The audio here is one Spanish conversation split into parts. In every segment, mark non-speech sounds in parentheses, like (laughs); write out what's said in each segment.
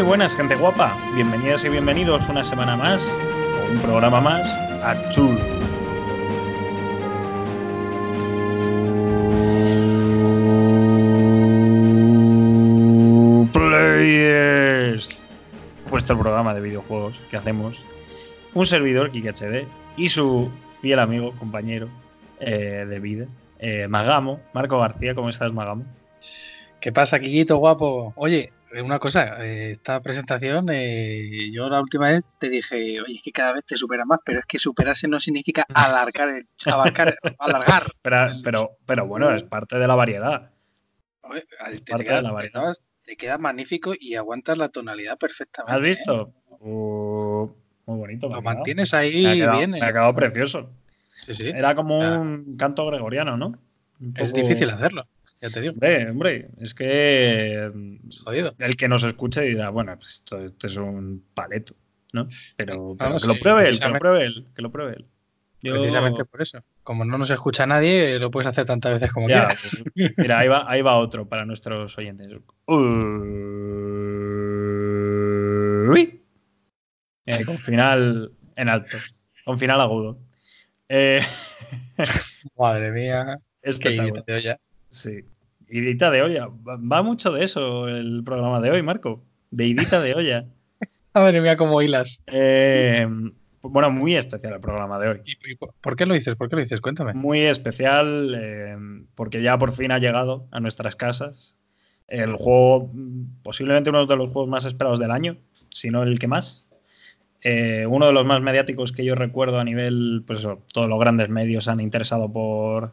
Muy buenas, gente guapa. Bienvenidas y bienvenidos una semana más, o un programa más, a Chul. Players. Vuestro programa de videojuegos que hacemos un servidor, Kike HD, y su fiel amigo, compañero eh, de vida, eh, Magamo, Marco García. ¿Cómo estás, Magamo? ¿Qué pasa, Kikito, guapo? Oye, una cosa, eh, esta presentación, yo la última vez te dije, oye, es que cada vez te supera más, pero es que superarse no significa (laughs) alargar, abarcar, alargar. (laughs) Pero, pero, pero bueno, es parte de la variedad. Oye, te, te, queda, te, queda, magnífico y aguantas la tonalidad perfectamente. ¿Has visto? Uh, muy bonito. Lo mantienes ahí me bien. Me ha quedado precioso. Sí, sí. Era como un canto gregoriano, ¿no? Es difícil hacerlo, ya te digo. Hombre, hombre, es que Jodido. el que nos escuche dirá, bueno, pues esto, es un paleto, ¿no? Pero, que lo pruebe él, que lo pruebe él, que lo pruebe él. Precisamente por eso. Como no nos escucha nadie, lo puedes hacer tantas veces como quieras. Pues, mira, ahí va, ahí va otro para nuestros oyentes. Uy. Eh, con final en alto, con final agudo. Eh... (laughs) Madre mía. Es que olla. Sí. Idita de olla. Va mucho de eso el programa de hoy, Marco. De idita de olla. (laughs) Madre mía, cómo hilas. Eh, bueno, muy especial el programa de hoy. ¿Y, por qué lo dices? ¿Por qué lo dices? Cuéntame. Muy especial eh, porque ya por fin ha llegado a nuestras casas el juego, posiblemente uno de los juegos más esperados del año, si no el que más. Eh, uno de los más mediáticos que yo recuerdo a nivel, pues eso, todos los grandes medios han interesado por,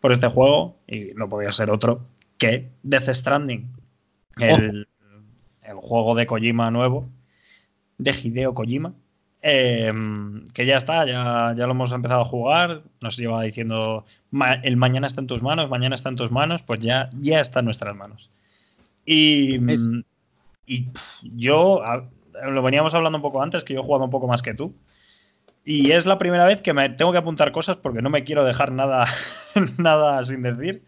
por este juego y no podía ser otro que Death Stranding, el, el juego de Kojima nuevo, de Hideo Kojima, eh, que ya está, ya, ya, lo hemos empezado a jugar, nos lleva diciendo el mañana está en tus manos, mañana está en tus manos, pues ya, ya está en nuestras manos. Y, y yo, lo veníamos hablando un poco antes, que yo he jugado un poco más que tú. Y es la primera vez que me tengo que apuntar cosas porque no me quiero dejar nada, (laughs) nada sin decir.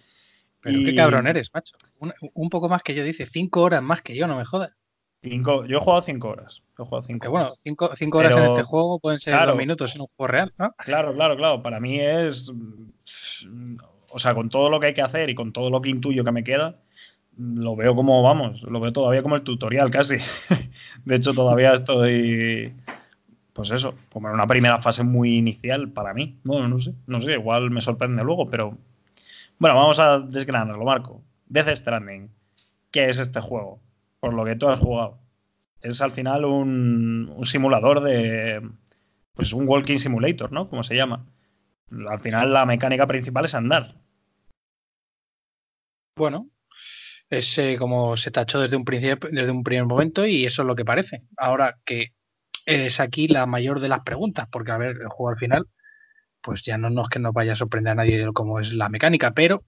Pero qué cabrón eres, macho. Un, poco más que yo, dice, cinco horas más que yo, no me jodas. Cinco, yo he jugado cinco horas. He jugado cinco bueno, cinco, cinco horas en este juego pueden ser dos minutos en un juego real, ¿no? Claro, claro, claro. Para mí es. O sea, con todo lo que hay que hacer y con todo lo que intuyo que me queda, lo veo como, vamos, lo veo todavía como el tutorial casi. (laughs) de hecho, todavía estoy, pues eso, como en una primera fase muy inicial para mí. Bueno, no sé, no sé, igual me sorprende luego, pero bueno, vamos a desgranarlo, Marco. Death Stranding, ¿qué es este juego? Por lo que tú has jugado. Es al final un, simulador de, pues un walking simulator, ¿no? Como se llama. Al final la mecánica principal es andar. Bueno, es eh, como se tachó desde un principio, desde un primer momento y eso es lo que parece. Ahora que es aquí la mayor de las preguntas, porque a ver, el juego al final, pues ya no, es que nos vaya a sorprender a nadie de cómo es la mecánica, pero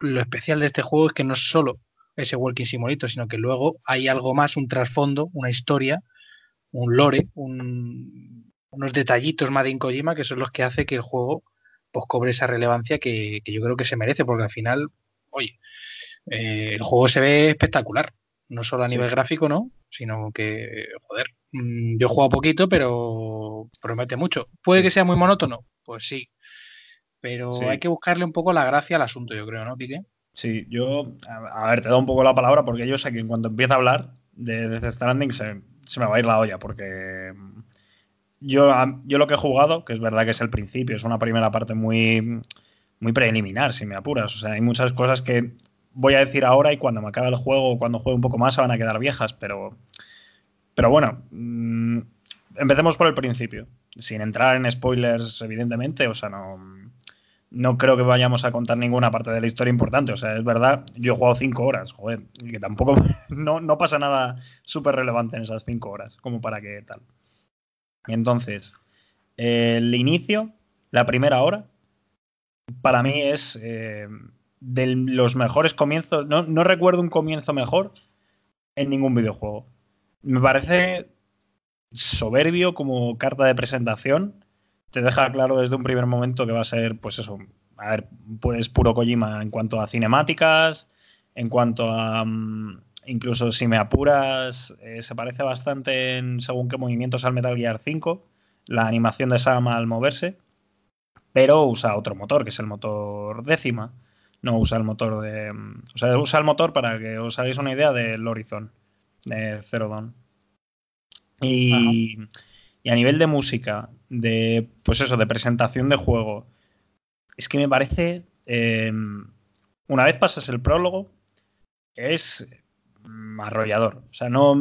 lo especial de este juego es que no es solo ese Walking Simulator, sino que luego hay algo más, un trasfondo, una historia, un lore, unos detallitos Madin Kojima que son los que hace que el juego pues cobre esa relevancia que, que yo creo que se merece, porque al final, oye, eh, el juego se ve espectacular. No solo a nivel gráfico, ¿no? Sino que, joder, yo he jugado poquito, pero promete mucho. ¿Puede que sea muy monótono? Pues sí. Pero hay que buscarle un poco la gracia al asunto, yo creo, ¿no, Quique? Sí, yo, a ver, te doy un poco la palabra porque yo sé que en cuanto empiece a hablar de Death Stranding se, se me va a ir la olla porque yo, yo lo que he jugado, que es verdad que es el principio, es una primera parte muy, muy preliminar, si me apuras. O sea, hay muchas cosas que voy a decir ahora y cuando me acabe el juego o cuando juegue un poco más se van a quedar viejas, pero, pero bueno, mm, empecemos por el principio, sin entrar en spoilers evidentemente, o sea, no, no creo que vayamos a contar ninguna parte de la historia importante, o sea, es verdad, yo he jugado cinco horas, joder, que tampoco, (laughs) no, no pasa nada súper relevante en esas cinco horas, como para que tal. Entonces, el inicio, la primera hora, para mí es... Eh, de los mejores comienzos. No, no recuerdo un comienzo mejor en ningún videojuego. Me parece soberbio como carta de presentación. Te deja claro desde un primer momento que va a ser, pues eso, a ver, pues puro Kojima en cuanto a cinemáticas, en cuanto a, mm, incluso si me apuras, eh, se parece bastante en según qué movimientos al Metal Gear 5, la animación de Sam al moverse, pero usa otro motor, que es el motor décima. No usa el motor de. O sea, usa el motor para que os hagáis una idea del Horizon, de Zero Dawn. Y, y a nivel de música, de. Pues eso, de presentación de juego. Es que me parece. eh, una vez pasas el prólogo, es arrollador. O sea, no.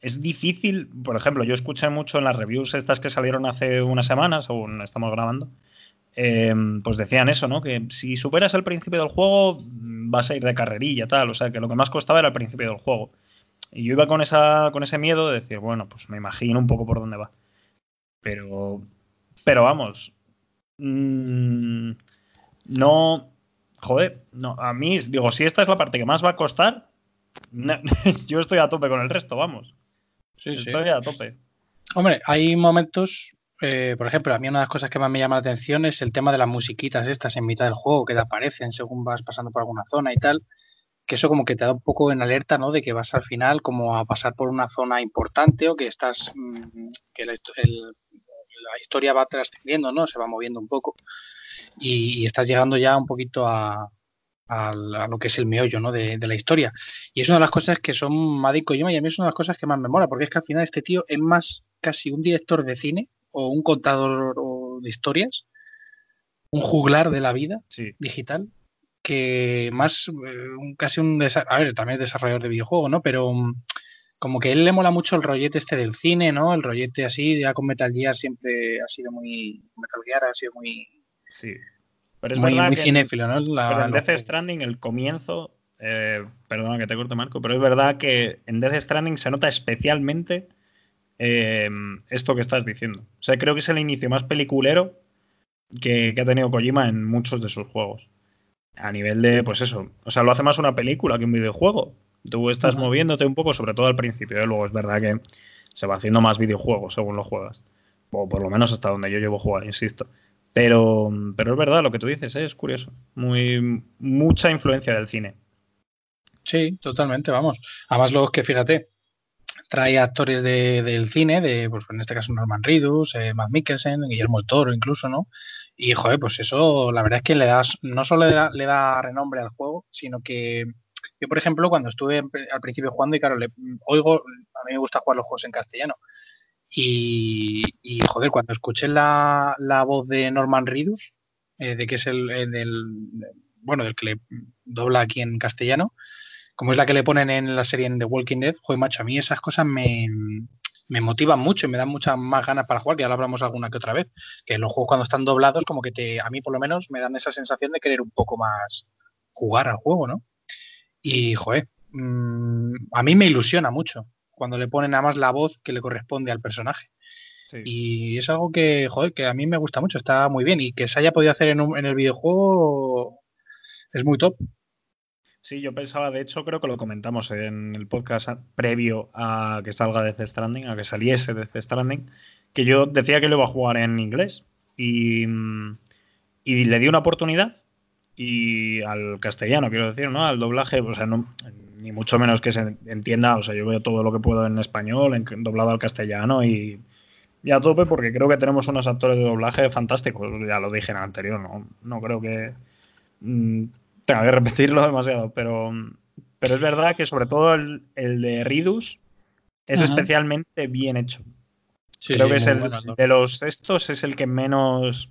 Es difícil. Por ejemplo, yo escuché mucho en las reviews estas que salieron hace unas semanas, aún estamos grabando. eh, pues decían eso, ¿no? Que si superas el principio del juego, vas a ir de carrerilla, tal. O sea, que lo que más costaba era el principio del juego. Y yo iba con, esa, con ese miedo de decir, bueno, pues me imagino un poco por dónde va. Pero. Pero vamos. mm, no. Joder, no, a mí, digo, si esta es la parte que más va a costar, no- (laughs) yo estoy a tope con el resto, vamos. Sí, sí. Estoy a tope. Hombre, hay momentos, eh, por ejemplo, a mí una de las cosas que más me llama la atención es el tema de las musiquitas estas en mitad del juego que te aparecen según vas pasando por alguna zona y tal, que eso como que te da un poco en alerta, ¿no? De que vas al final como a pasar por una zona importante o que estás, mm, que la, histo- el- la historia va trascendiendo, ¿no? Se va moviendo un poco y, y estás llegando ya un poquito a, a la- a lo que es el meollo, ¿no? De, de la historia. Y es una de las cosas que son Madi Kojima y a mí es una de las cosas que más me mola, porque es que al final este tío es más casi un director de cine o un contador de historias, un juglar de la vida Sí. digital, que más eh, casi un a ver, también es desarrollador de videojuegos, ¿no? Pero mm, como que a él le mola mucho el rollete este del cine, ¿no? El rollete así, ya con Metal Gear siempre ha sido muy Metal Gear ha sido muy Sí. Pero es muy, verdad muy que en- cinéfilo, ¿no? La- pero en Death. Stranding el comienzo, eh, perdona que te corte Marco, pero es verdad que en Death Stranding se nota especialmente eh, esto que estás diciendo. O sea, creo que es el inicio más peliculero que, que ha tenido Kojima en muchos de sus juegos. A nivel de, pues eso, o sea, lo hace más una película que un videojuego. Tú estás moviéndote un poco, sobre todo al principio, ¿eh? luego es verdad que se va haciendo más videojuegos según lo juegas. O por lo menos hasta donde yo llevo jugando, insisto. Pero, pero es verdad lo que tú dices, ¿eh? es curioso. Muy, mucha influencia del cine. Sí, totalmente, vamos. Además, luego es que fíjate, trae actores de- del cine, de, pues en este caso Norman Reedus, eh, Matt Mikkelsen, Guillermo el Toro incluso, ¿no? Y joder, pues eso, la verdad es que le das, no solo le da, le da renombre al juego, sino que yo, por ejemplo, cuando estuve al principio jugando, y claro, le, oigo, a mí me gusta jugar los juegos en castellano. Y, joder, cuando escuché la, la voz de Norman Reedus, eh, de que es el, bueno, del que le dobla aquí en castellano, como es la que le ponen en la serie en The Walking Dead, joder, macho, a mí esas cosas me, me motivan mucho y me dan muchas más ganas para jugar, que ya lo hablamos alguna que otra vez, que los juegos cuando están doblados, como que te, a mí por lo menos me dan esa sensación de querer un poco más jugar al juego, ¿no? Y, joder, mm, a mí me ilusiona mucho cuando le ponen nada más la voz que le corresponde al personaje. Sí. Y es algo que, joder, que a mí me gusta mucho, está muy bien. Y que se haya podido hacer en, un- en el videojuego es muy top. Sí, yo pensaba, de hecho, creo que lo comentamos en el podcast previo a que salga Death Stranding, a que saliese Death Stranding, que yo decía que lo iba a jugar en inglés y, y le di una oportunidad y al castellano, quiero decir, ¿no? Al doblaje, o sea, no, ni mucho menos que se entienda, o sea, yo veo todo lo que puedo en español, en, doblado al castellano y, y a tope porque creo que tenemos unos actores de doblaje fantásticos, ya lo dije en el anterior, no, no creo que mm, tenga que repetirlo demasiado, pero, pero es verdad que sobre todo el, el de Ridus es Ajá. especialmente bien hecho. Sí, Creo sí, que es el bueno, ¿no? de los estos es el que menos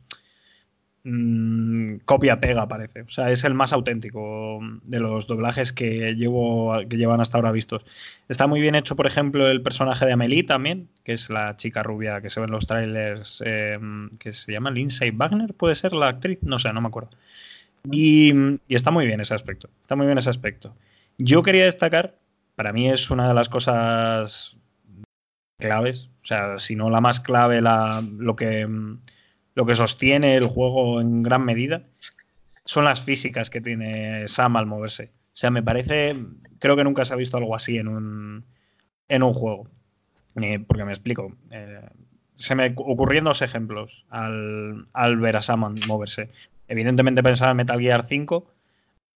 mm, copia pega parece. O sea, es el más auténtico de los doblajes que llevo que llevan hasta ahora vistos. Está muy bien hecho, por ejemplo, el personaje de Amelie también, que es la chica rubia que se ve en los trailers, eh, que se llama Lindsay Wagner, puede ser la actriz, no sé, no me acuerdo. Y, está muy bien ese aspecto. Está muy bien ese aspecto. Yo quería destacar, para mí es una de las cosas claves, o sea, si no la más clave, la, lo, que, lo que sostiene el juego en gran medida, son las físicas que tiene Sam al moverse. O sea, me parece, creo que nunca se ha visto algo así en un, en un juego. Eh, porque me explico. Eh, se me ocurrían dos ejemplos al, al ver a Sam moverse. Evidentemente pensaba en Metal Gear 5,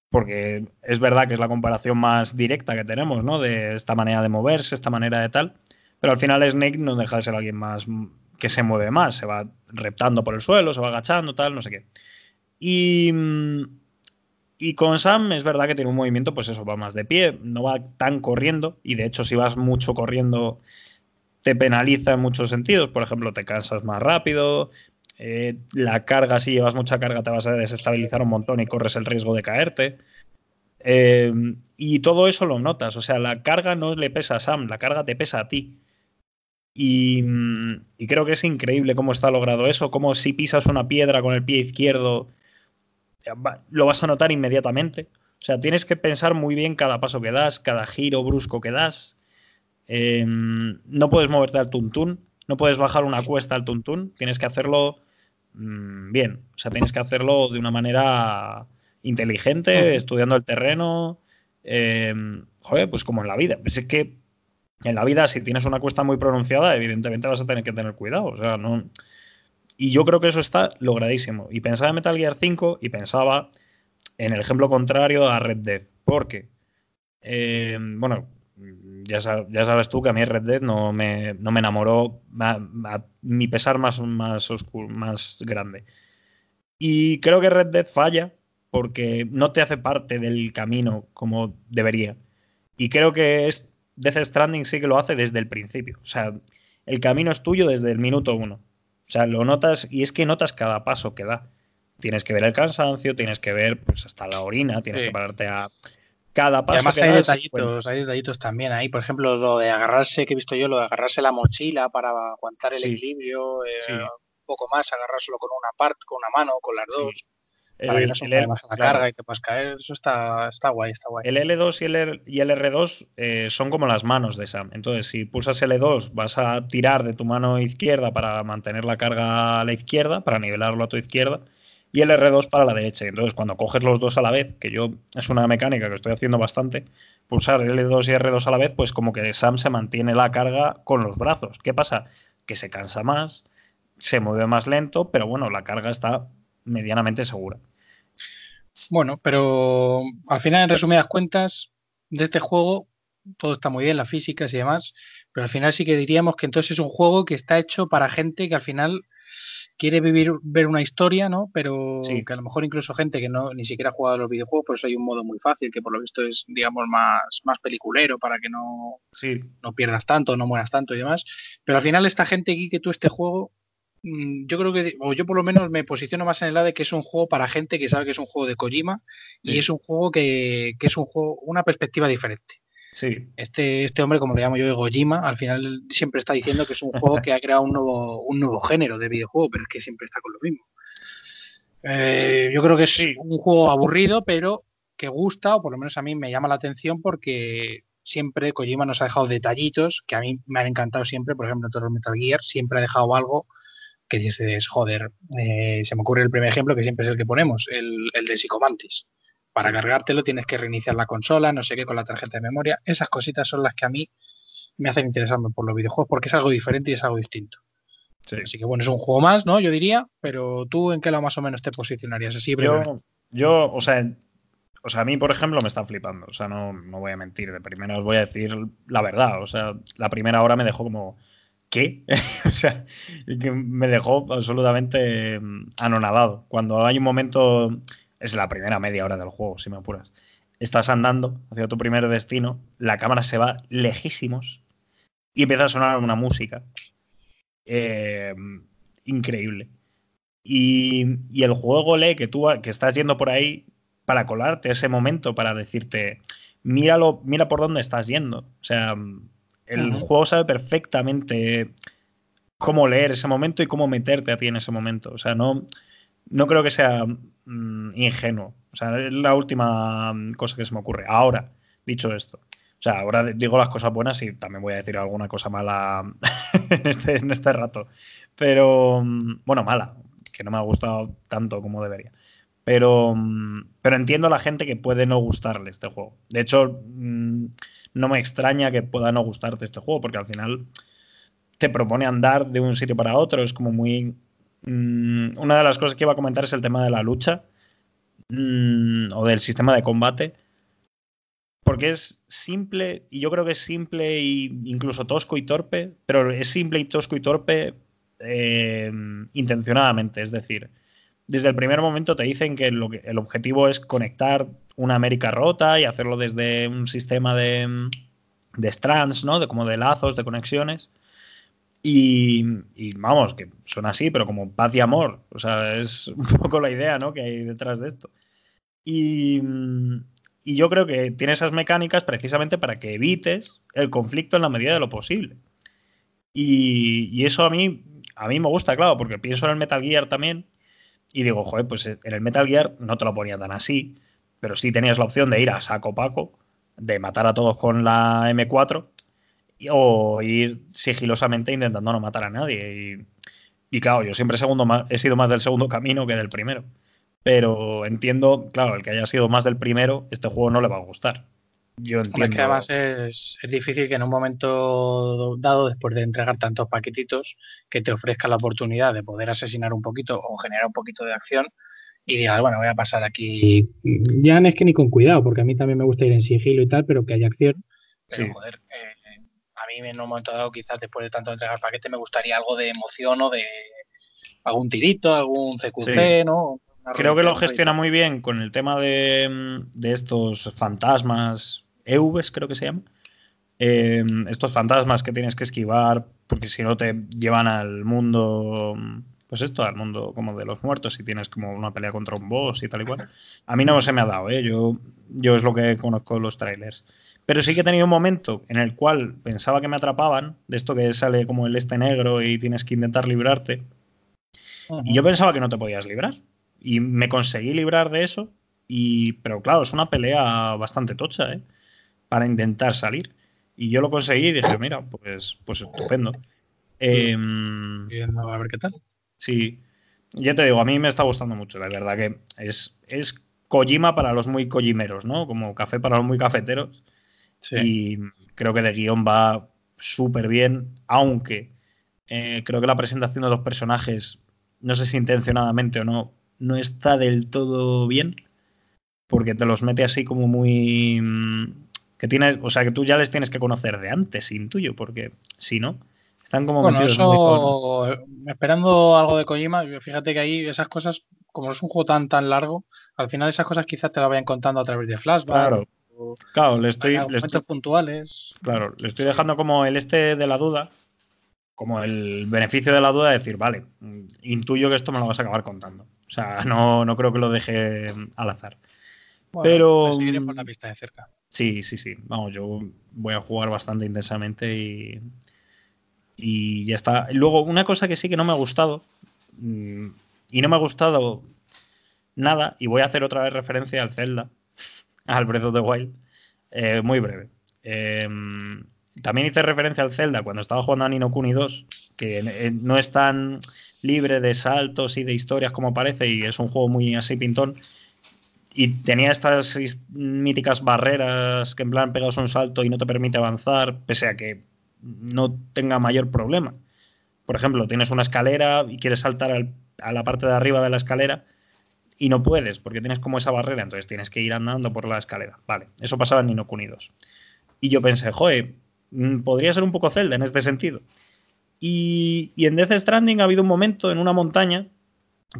porque es verdad que es la comparación más directa que tenemos, ¿no? De esta manera de moverse, esta manera de tal. Pero al final Snake no deja de ser alguien más que se mueve más, se va reptando por el suelo, se va agachando, tal, no sé qué. Y, y con Sam es verdad que tiene un movimiento, pues eso, va más de pie, no va tan corriendo, y de hecho si vas mucho corriendo te penaliza en muchos sentidos, por ejemplo, te cansas más rápido, eh, la carga, si llevas mucha carga, te vas a desestabilizar un montón y corres el riesgo de caerte. Eh, y todo eso lo notas. O sea, la carga no le pesa a Sam, la carga te pesa a ti. Y, creo que es increíble cómo está logrado eso, como si pisas una piedra con el pie izquierdo, lo vas a notar inmediatamente. O sea, tienes que pensar muy bien cada paso que das, cada giro brusco que das. Eh, no puedes moverte al tuntún, no puedes bajar una cuesta al tuntún, tienes que hacerlo Mm, bien. O sea, tienes que hacerlo de una manera inteligente, estudiando el terreno. Em, joder, pues como en la vida. Pues es que en la vida, si tienes una cuesta muy pronunciada, evidentemente vas a tener que tener cuidado. O sea, no. Y yo creo que eso está logradísimo. Y pensaba en Metal Gear 5 y pensaba en el ejemplo contrario a Red Dead. Porque, em, bueno, ya, sabes tú que a mí Red Dead no me, no me enamoró a, mi pesar más, más, oscuro, más grande. Y creo que Red Dead falla porque no te hace parte del camino como debería. Y creo que es, Death Stranding sí que lo hace desde el principio. O sea, el camino es tuyo desde el minuto uno. O sea, lo notas y es que notas cada paso que da. Tienes que ver el cansancio, tienes que ver pues hasta la orina, tienes que pararte a, cada paso. además hay detallitos, hay detallitos también ahí. Por ejemplo, lo de agarrarse, que he visto yo, lo de agarrarse la mochila para aguantar el equilibrio, eh, un poco más, agarrárselo con una parte, con una mano, con las dos. Para que no se la carga y te puedas caer, eso está, está guay, está guay. El L2 y el, y el R2 eh, son como las manos de Sam. Entonces, si pulsas L2, vas a tirar de tu mano izquierda para mantener la carga a la izquierda, para nivelarlo a tu izquierda y el R2 para la derecha. Entonces, cuando coges los dos a la vez, que yo es una mecánica que estoy haciendo bastante, pulsar L2 y R2 a la vez, pues como que Sam se mantiene la carga con los brazos. ¿Qué pasa? Que se cansa más, se mueve más lento, pero bueno, la carga está medianamente segura. Bueno, pero al final, en resumidas cuentas, de este juego, todo está muy bien, las físicas y demás, pero al final sí que diríamos que entonces es un juego que está hecho para gente que al final quiere vivir, ver una historia, ¿no? Pero que a lo mejor incluso gente que no ni siquiera ha jugado a los videojuegos, por eso hay un modo muy fácil, que por lo visto es, digamos, más, más peliculero para que no, no pierdas tanto, no mueras tanto y demás. Pero al final esta gente aquí que tú este juego, mm, yo creo que, o yo por lo menos me posiciono más en el lado de que es un juego para gente que sabe que es un juego de Kojima y es un juego que, que es un juego, una perspectiva diferente. Este, este hombre, como le llamo yo, Gojima, al final siempre está diciendo que es un juego que ha creado un nuevo, un nuevo género de videojuego, pero es que siempre está con lo mismo. Eh, yo creo que es un juego aburrido, pero que gusta, o por lo menos a mí me llama la atención porque siempre Kojima nos ha dejado detallitos que a mí me han encantado siempre. Por ejemplo, en todos los Metal Gear siempre ha dejado algo que dices, joder, eh, se me ocurre el primer ejemplo que siempre es el que ponemos, el, el de Psicomantis para cargártelo tienes que reiniciar la consola, no sé qué, con la tarjeta de memoria. Esas cositas son las que a mí me hacen interesarme por los videojuegos porque es algo diferente y es algo distinto. Así que bueno, es un juego más, ¿no? Yo diría, pero tú en qué lado más o menos te posicionarías así. Yo, yo, o sea, o sea, a mí, por ejemplo, me está flipando. O sea, no, no voy a mentir. De primera os voy a decir la verdad. O sea, la primera hora me dejó como. ¿Qué? (laughs) o sea, que me dejó absolutamente mm, anonadado. Cuando hay un momento es la primera media hora del juego, si me apuras. Estás andando hacia tu primer destino, la cámara se va lejísimos y empieza a sonar una música eh, increíble. Y, el juego lee que tú que estás yendo por ahí para colarte ese momento, para decirte, míralo, mira por dónde estás yendo. O sea, el juego sabe perfectamente cómo leer ese momento y cómo meterte a ti en ese momento. O sea, no, no creo que sea mm, ingenuo. O sea, es la última cosa que se me ocurre. Ahora, dicho esto. O sea, ahora digo las cosas buenas y también voy a decir alguna cosa mala (laughs) en, este, en este rato. Pero, mm, bueno, mala, que no me ha gustado tanto como debería. Pero, mm, pero entiendo a la gente que puede no gustarle este juego. De hecho, no me extraña que pueda no gustarte este juego, porque al final te propone andar de un sitio para otro. Es como muy Mm, una de las cosas que iba a comentar es el tema de la lucha. mm, o del sistema de combate, porque es simple, y yo creo que es simple e incluso tosco y torpe, pero es simple y tosco y torpe eh, intencionadamente, es decir, desde el primer momento te dicen que, que el objetivo es conectar una América rota y hacerlo desde un sistema de, de strands, ¿no? De como de lazos, de conexiones. Y, vamos, que son así, pero como paz y amor. O sea, es (laughs) un poco la idea, ¿no? Que hay detrás de esto. Y, yo creo que tiene esas mecánicas precisamente para que evites el conflicto en la medida de lo posible. Y, y, eso a mí, a mí me gusta, claro, porque pienso en el Metal Gear también y digo, joder, pues en el Metal Gear no te lo ponía tan así, pero sí tenías la opción de ir a saco paco, de matar a todos con la M4 o ir sigilosamente intentando no matar a nadie. Y, y claro, yo siempre segundo más, he sido más del segundo camino que del primero. Pero entiendo, claro, el que haya sido más del primero, este juego no le va a gustar. Yo entiendo. Es que además es, es, difícil que en un momento dado, después de entregar tantos paquetitos, que te ofrezca la oportunidad de poder asesinar un poquito o generar un poquito de acción y digas, bueno, voy a pasar aquí. Ya no es que ni con cuidado, porque a mí también me gusta ir en sigilo y tal, pero que haya acción. Pero sí. joder, eh, mí en un momento dado, quizás después de tanto entregar paquete, me gustaría algo de emoción o de algún tirito, algún CQC, sí. ¿no? Creo que lo gestiona muy bien con el tema de, de estos fantasmas, EVs creo que se llama. Eh, estos fantasmas que tienes que esquivar porque si no te llevan al mundo, pues esto, al mundo como de los muertos, si tienes como una pelea contra un boss y tal y cual. A mí no se me ha dado, ¿eh? yo, yo es lo que conozco los trailers. Pero sí que he tenido un momento en el cual pensaba que me atrapaban, de esto que sale como el este negro y tienes que intentar librarte. Uh -huh. Y yo pensaba que no te podías librar. Y me conseguí librar de eso. Y, pero claro, es una pelea bastante tocha, ¿eh? Para intentar salir. Y yo lo conseguí y dije, mira, pues, pues estupendo. Eh, a ver qué tal. Sí, ya te digo, a mí me está gustando mucho, la verdad que es, es Kojima para los muy kojimeros, ¿no? Como café para los muy cafeteros. Sí. Y creo que de guion va súper bien, aunque eh, creo que la presentación de los personajes, no sé si intencionadamente o no, no está del todo bien, porque te los mete así como muy... mm, que tienes, o sea, que tú ya les tienes que conocer de antes, intuyo, porque si no, están como bueno, metidos eso, muy esperando algo de Kojima, fíjate que ahí esas cosas, como es un juego tan tan largo, al final esas cosas quizás te las vayan contando a través de flashback. Claro, claro, le estoy, le estoy, puntuales. Claro, le estoy dejando como el este de la duda, como el beneficio de la duda de decir, vale, intuyo que esto me lo vas a acabar contando. O sea, (laughs) no, no creo que lo deje al azar. Bueno, Pero seguiré por la pista de cerca. Sí, sí, sí. Vamos, yo voy a jugar bastante intensamente y, y ya está. Luego, una cosa que sí que no me ha gustado, mm, y no me ha gustado nada, y voy a hacer otra vez referencia al Zelda, (laughs) al Breath of the Wild, eh, muy breve. Eh, también hice referencia al Zelda cuando estaba jugando a Nino Kuni 2, que eh, no es tan libre de saltos y de historias como parece, y es un juego muy así pintón. Y tenía estas míticas barreras que en plan pegas un salto y no te permite avanzar, pese a que no tenga mayor problema. Por ejemplo, tienes una escalera y quieres saltar al, a la parte de arriba de la escalera y no puedes porque tienes como esa barrera, entonces tienes que ir andando por la escalera. Vale, eso pasaba en 2. Y yo pensé, joder, mm, podría ser un poco Zelda en este sentido. Y, y en Death Stranding ha habido un momento en una montaña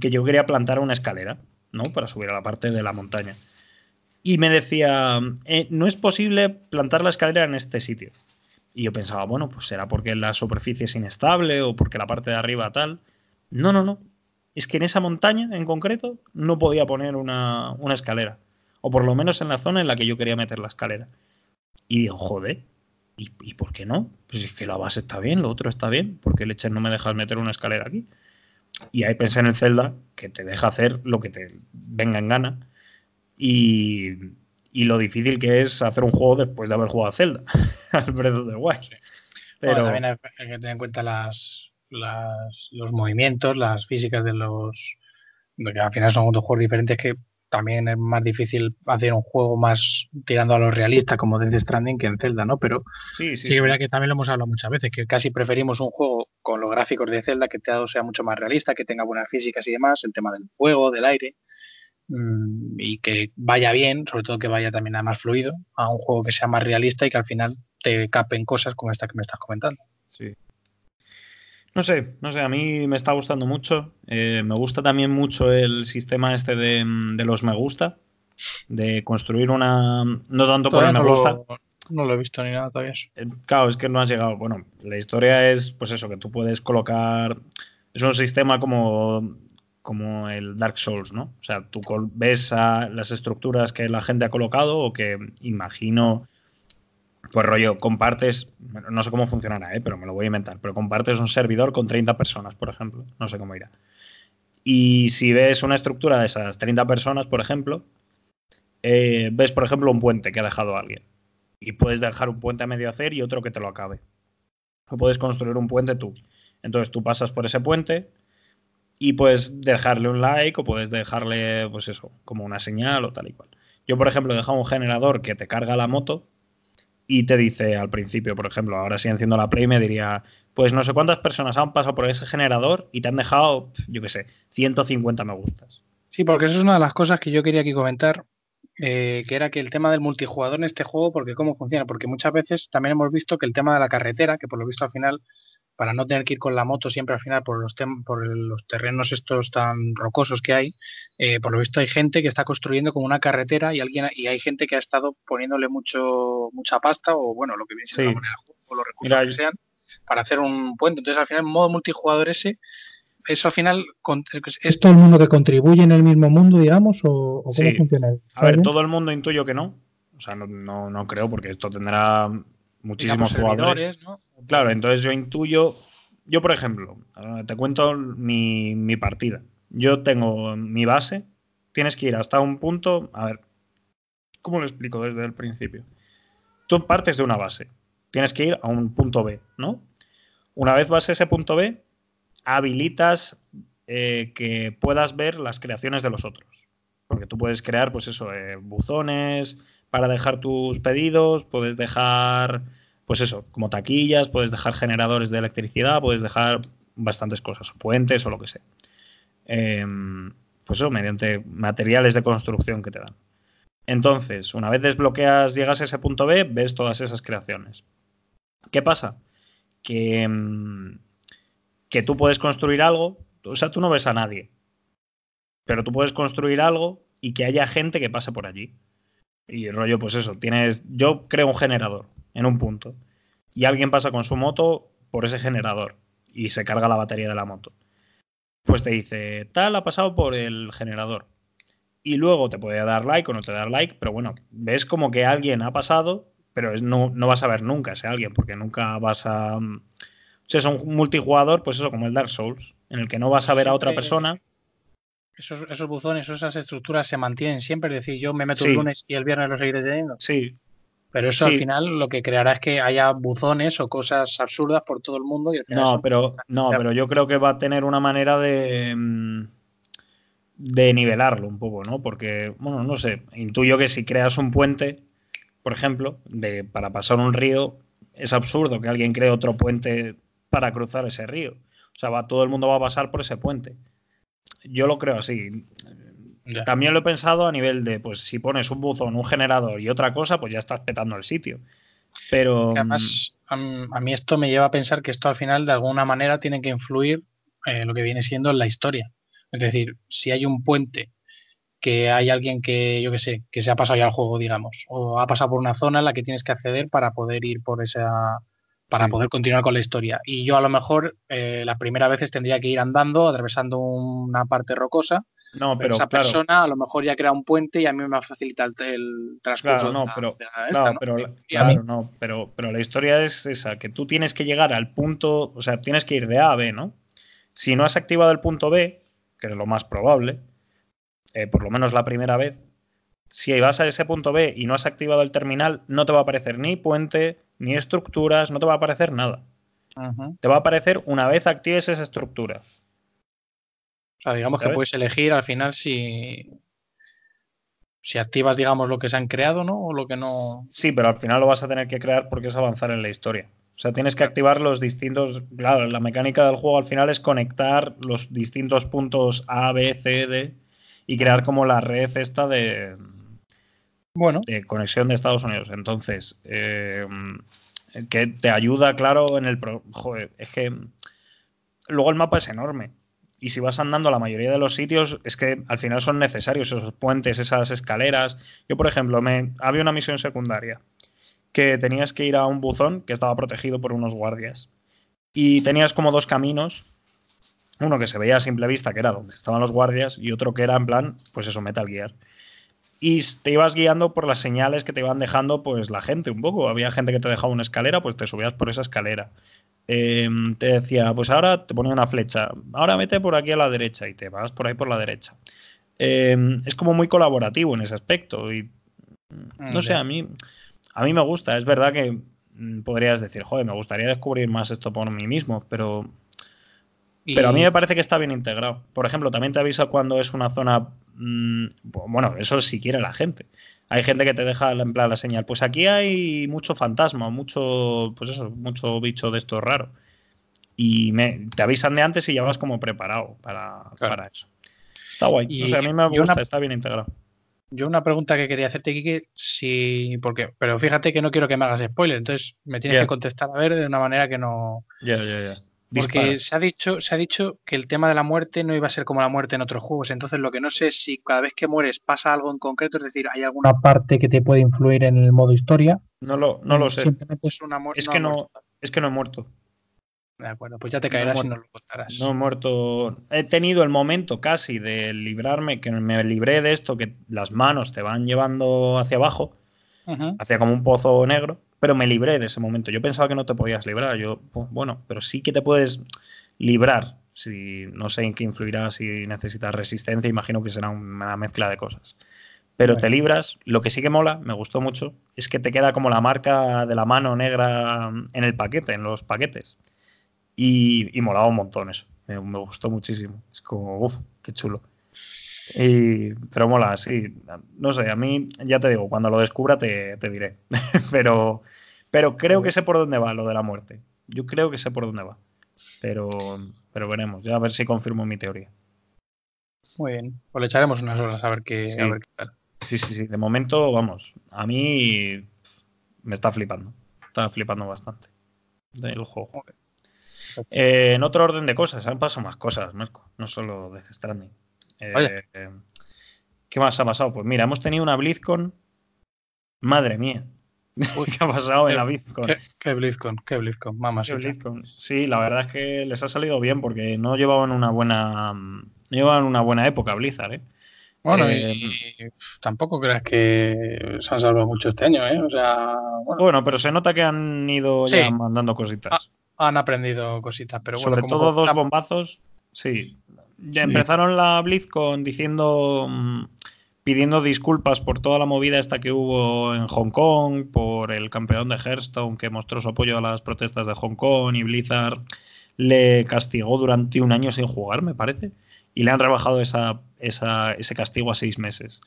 que yo quería plantar una escalera. ¿no? Para subir a la parte de la montaña. Y me decía, eh, no es posible plantar la escalera en este sitio. Y yo pensaba, bueno, pues será porque la superficie es inestable o porque la parte de arriba tal. No, no, no. Es que en esa montaña en concreto no podía poner una, una escalera. O por lo menos en la zona en la que yo quería meter la escalera. Y digo, joder, ¿y, ¿y por qué no? Pues es que la base está bien, lo otro está bien. ¿Por qué leche no me dejas meter una escalera aquí? Y ahí pensé en el Zelda, que te deja hacer lo que te venga en gana. Y, y lo difícil que es hacer un juego después de haber jugado a Zelda, al Breath of the Wild. Pero bueno, también hay, que tener en cuenta las, las, los movimientos, las físicas de los. que al final son dos juegos diferentes que también es más difícil hacer un juego más tirando a lo realista como Death Stranding que en Zelda, ¿no? Pero sí, sí, sí, es verdad que también lo hemos hablado muchas veces, que casi preferimos un juego con los gráficos de Zelda que sea mucho más realista, que tenga buenas físicas y demás, el tema del fuego, del aire, mm, y que vaya bien, sobre todo que vaya también a más fluido, a un juego que sea más realista y que al final te capen cosas como esta que me estás comentando. Sí. No sé, no sé, a mí me está gustando mucho. Eh, me gusta también mucho el sistema este de, los me gusta, de construir una... No tanto por el me gusta. no lo he visto ni nada todavía. Eh, claro, es que no has llegado. Bueno, la historia es, pues eso, que tú puedes colocar... Es un sistema como como el Dark Souls, ¿no? O sea, tú ves a las estructuras que la gente ha colocado o que imagino, pues rollo, compartes, no sé cómo funcionará, ¿eh? pero me lo voy a inventar, pero compartes un servidor con 30 personas, por ejemplo, no sé cómo irá. Y si ves una estructura de esas 30 personas, por ejemplo, eh, ves, por ejemplo, un puente que ha dejado alguien. Y puedes dejar un puente a medio hacer y otro que te lo acabe. O puedes construir un puente tú. Entonces tú pasas por ese puente, y puedes dejarle un like o puedes dejarle, pues eso, como una señal o tal y cual. Yo, por ejemplo, he dejado un generador que te carga la moto y te dice al principio, por ejemplo, ahora si enciendo la Play me diría, pues no sé cuántas personas han pasado por ese generador y te han dejado, yo qué sé, 150 me gustas. Sí, porque eso es una de las cosas que yo quería aquí comentar, eh, que era que el tema del multijugador en este juego, porque cómo funciona, porque muchas veces también hemos visto que el tema de la carretera, que por lo visto al final para no tener que ir con la moto siempre al final por los, por los terrenos estos tan rocosos que hay, eh, por lo visto hay gente que está construyendo como una carretera y alguien y hay gente que ha estado poniéndole mucho mucha pasta o bueno, lo que viene siendo la juego, o los recursos que sean para hacer un puente. Entonces al final en modo multijugador ese eso al final es todo el mundo que contribuye en el mismo mundo, digamos, o, cómo funciona. A ver, todo el mundo intuyo que no. O sea, no, no, no creo porque esto tendrá muchísimos jugadores. Claro, entonces yo intuyo, yo por ejemplo, te cuento mi, mi, partida. Yo tengo mi base, tienes que ir hasta un punto, a ver, ¿cómo lo explico desde el principio? Tú partes de una base, tienes que ir a un punto B, ¿no? Una vez vas a ese punto B, habilitas eh, que puedas ver las creaciones de los otros. Porque tú puedes crear, pues eso, eh, buzones para dejar tus pedidos, puedes dejar pues eso, como taquillas, puedes dejar generadores de electricidad, puedes dejar bastantes cosas, puentes o lo que sea. Em, pues eso, mediante materiales de construcción que te dan. Entonces, una vez desbloqueas, llegas a ese punto B, ves todas esas creaciones. ¿Qué pasa? Que, em, que tú puedes construir algo, o sea, tú no ves a nadie, pero tú puedes construir algo y que haya gente que pase por allí. Y rollo, pues eso, tienes, yo creo un generador en un punto y alguien pasa con su moto por ese generador y se carga la batería de la moto. Pues te dice, tal ha pasado por el generador. Y luego te puede dar like o no te dar like, pero bueno, ves como que alguien ha pasado, pero no, no vas a ver nunca ese alguien, porque nunca vas a... Mm, o sea, es un multijugador, pues eso, como el Dark Souls, en el que no vas a ver a otra persona. Esos, esos buzones, esas estructuras se mantienen siempre, es decir, yo me meto el lunes y el viernes lo seguiré teniendo. Sí, pero eso al final lo que creará es que haya buzones o cosas absurdas por todo el mundo. Y no, pero, no pero yo creo que va a tener una manera de, mm, de nivelarlo un poco, ¿no? Porque, bueno, no sé, intuyo que si creas un puente, por ejemplo, de, para pasar un río, es absurdo que alguien cree otro puente para cruzar ese río. O sea, va, todo el mundo va a pasar por ese puente. Yo lo creo así. También lo he pensado a nivel de, pues si pones un buzón, un generador y otra cosa, pues ya estás petando el sitio. Pero. además, mm, a mí esto me lleva a pensar que esto al final, de alguna manera, tiene que influir eh, lo que viene siendo en la historia. Es decir, si hay un puente que hay alguien que, yo qué sé, que se ha pasado ya al juego, digamos, o ha pasado por una zona en la que tienes que acceder para poder ir por esa, para poder continuar con la historia. Y yo a lo mejor eh, las primeras veces tendría que ir andando, atravesando una parte rocosa. No, pero, esa persona a lo mejor ya crea un puente y a mí me facilita el, el transcurso. no, pero, Pero, no, pero, pero la historia es esa, que tú tienes que llegar al punto, o sea, tienes que ir de A a B, ¿no? Si no has activado el punto B, que es lo más probable, eh, por lo menos la primera vez, si vas a ese punto B y no has activado el terminal, no te va a aparecer ni puente, ni estructuras, no te va a aparecer nada. Te va a aparecer una vez actives esa estructura. O sea, digamos que puedes elegir al final si, si activas, digamos, lo que se han creado, ¿no? O lo que no. Sí, pero al final lo vas a tener que crear porque es avanzar en la historia. O sea, tienes que activar los distintos. Claro, la mecánica del juego al final es conectar los distintos puntos A, B, C, D y crear como la red esta de, bueno. de conexión de Estados Unidos. Entonces, eh, que te ayuda, claro, en el... Joder, es que luego el mapa es enorme. Y si vas andando a la mayoría de los sitios, es que al final son necesarios esos puentes, esas escaleras. Yo, por ejemplo, me había una misión secundaria que tenías que ir a un buzón que estaba protegido por unos guardias. Y tenías como dos caminos. Uno que se veía a simple vista, que era donde estaban los guardias, y otro que era en plan, pues eso, Metal Gear. Y te ibas guiando por las señales que te iban dejando, pues la gente un poco. Había gente que te dejaba una escalera, pues te subías por esa escalera. Em, te decía, pues ahora te ponía una flecha, ahora vete por aquí a la derecha y te vas por ahí por la derecha. Em, es como muy colaborativo en ese aspecto y mm, no sé, a mí, a mí me gusta. Es verdad que mm, podrías decir, joder, me gustaría descubrir más esto por mí mismo, pero, pero a mí me parece que está bien integrado. Por ejemplo, también te avisa cuando es una zona, mm, bueno, eso si quiere la gente hay gente que te deja en plan la señal. Pues aquí hay mucho fantasma, mucho, pues eso, mucho bicho de esto raro. Y me, te avisan de antes y ya vas como preparado para, para eso. Está guay. Y, o sea, a mí me gusta, está bien integrado. Yo una pregunta que quería hacerte, Kike, si. Porque, pero fíjate que no quiero que me hagas spoiler, entonces me tienes que contestar a ver de una manera que no. Ya, ya, ya. Porque se ha, dicho, se ha dicho que el tema de la muerte no iba a ser como la muerte en otros juegos. Entonces, lo que no sé es si cada vez que mueres pasa algo en concreto, es decir, hay alguna parte que te puede influir en el modo historia. No lo, no lo sé. Simplemente es una. Es, que no, es que no he muerto. De acuerdo, pues ya te caerás y no lo contarás. No he muerto. He tenido el momento casi de librarme, que me libré de esto, que las manos te van llevando hacia abajo, hacia como un pozo negro pero me libré de ese momento. Yo pensaba que no te podías librar. Yo, pues, bueno, pero sí que te puedes librar. Si no sé en qué influirá, si necesitas resistencia, imagino que será una mezcla de cosas. Pero te libras. Lo que sí que mola, me gustó mucho, es que te queda como la marca de la mano negra en el paquete, en los paquetes. Y, y molaba un montón eso. Me, me gustó muchísimo. Es como, uff, qué chulo. Y, pero mola, sí. No sé, a mí, ya te digo, cuando lo descubra te, diré. (laughs) pero, pero creo que sé por dónde va lo de la muerte. Yo creo que sé por dónde va. Pero, pero veremos, ya a ver si confirmo mi teoría. Muy bien, pues le echaremos unas horas a ver qué, sí. tal. Sí, sí, sí. De momento, vamos, a mí me está flipando. Está flipando bastante del juego. Eh, en otro orden de cosas, han pasado más cosas, no solo Death Stranding. Eh, ¿Qué más ha pasado? Pues mira, hemos tenido una BlizzCon. Madre mía. (laughs) ¿Qué ha pasado en la BlizzCon? ¿Qué, BlizzCon? ¿Qué BlizzCon? Mamá. Sí, la verdad es que les ha salido bien porque no llevaban una buena. No llevaban una buena época Blizzard, ¿eh? Bueno, y, eh, tampoco creas que se han salvado mucho este año, ¿eh? O sea, bueno. pero se nota que han ido ya mandando cositas. han aprendido cositas, pero bueno. Sobre todo dos bombazos, sí. Ya empezaron la BlizzCon diciendo mm, pidiendo disculpas por toda la movida esta que hubo en Hong Kong, por el campeón de Hearthstone que mostró su apoyo a las protestas de Hong Kong y Blizzard le castigó durante un año sin jugar, me parece, y le han rebajado esa, ese castigo a seis meses.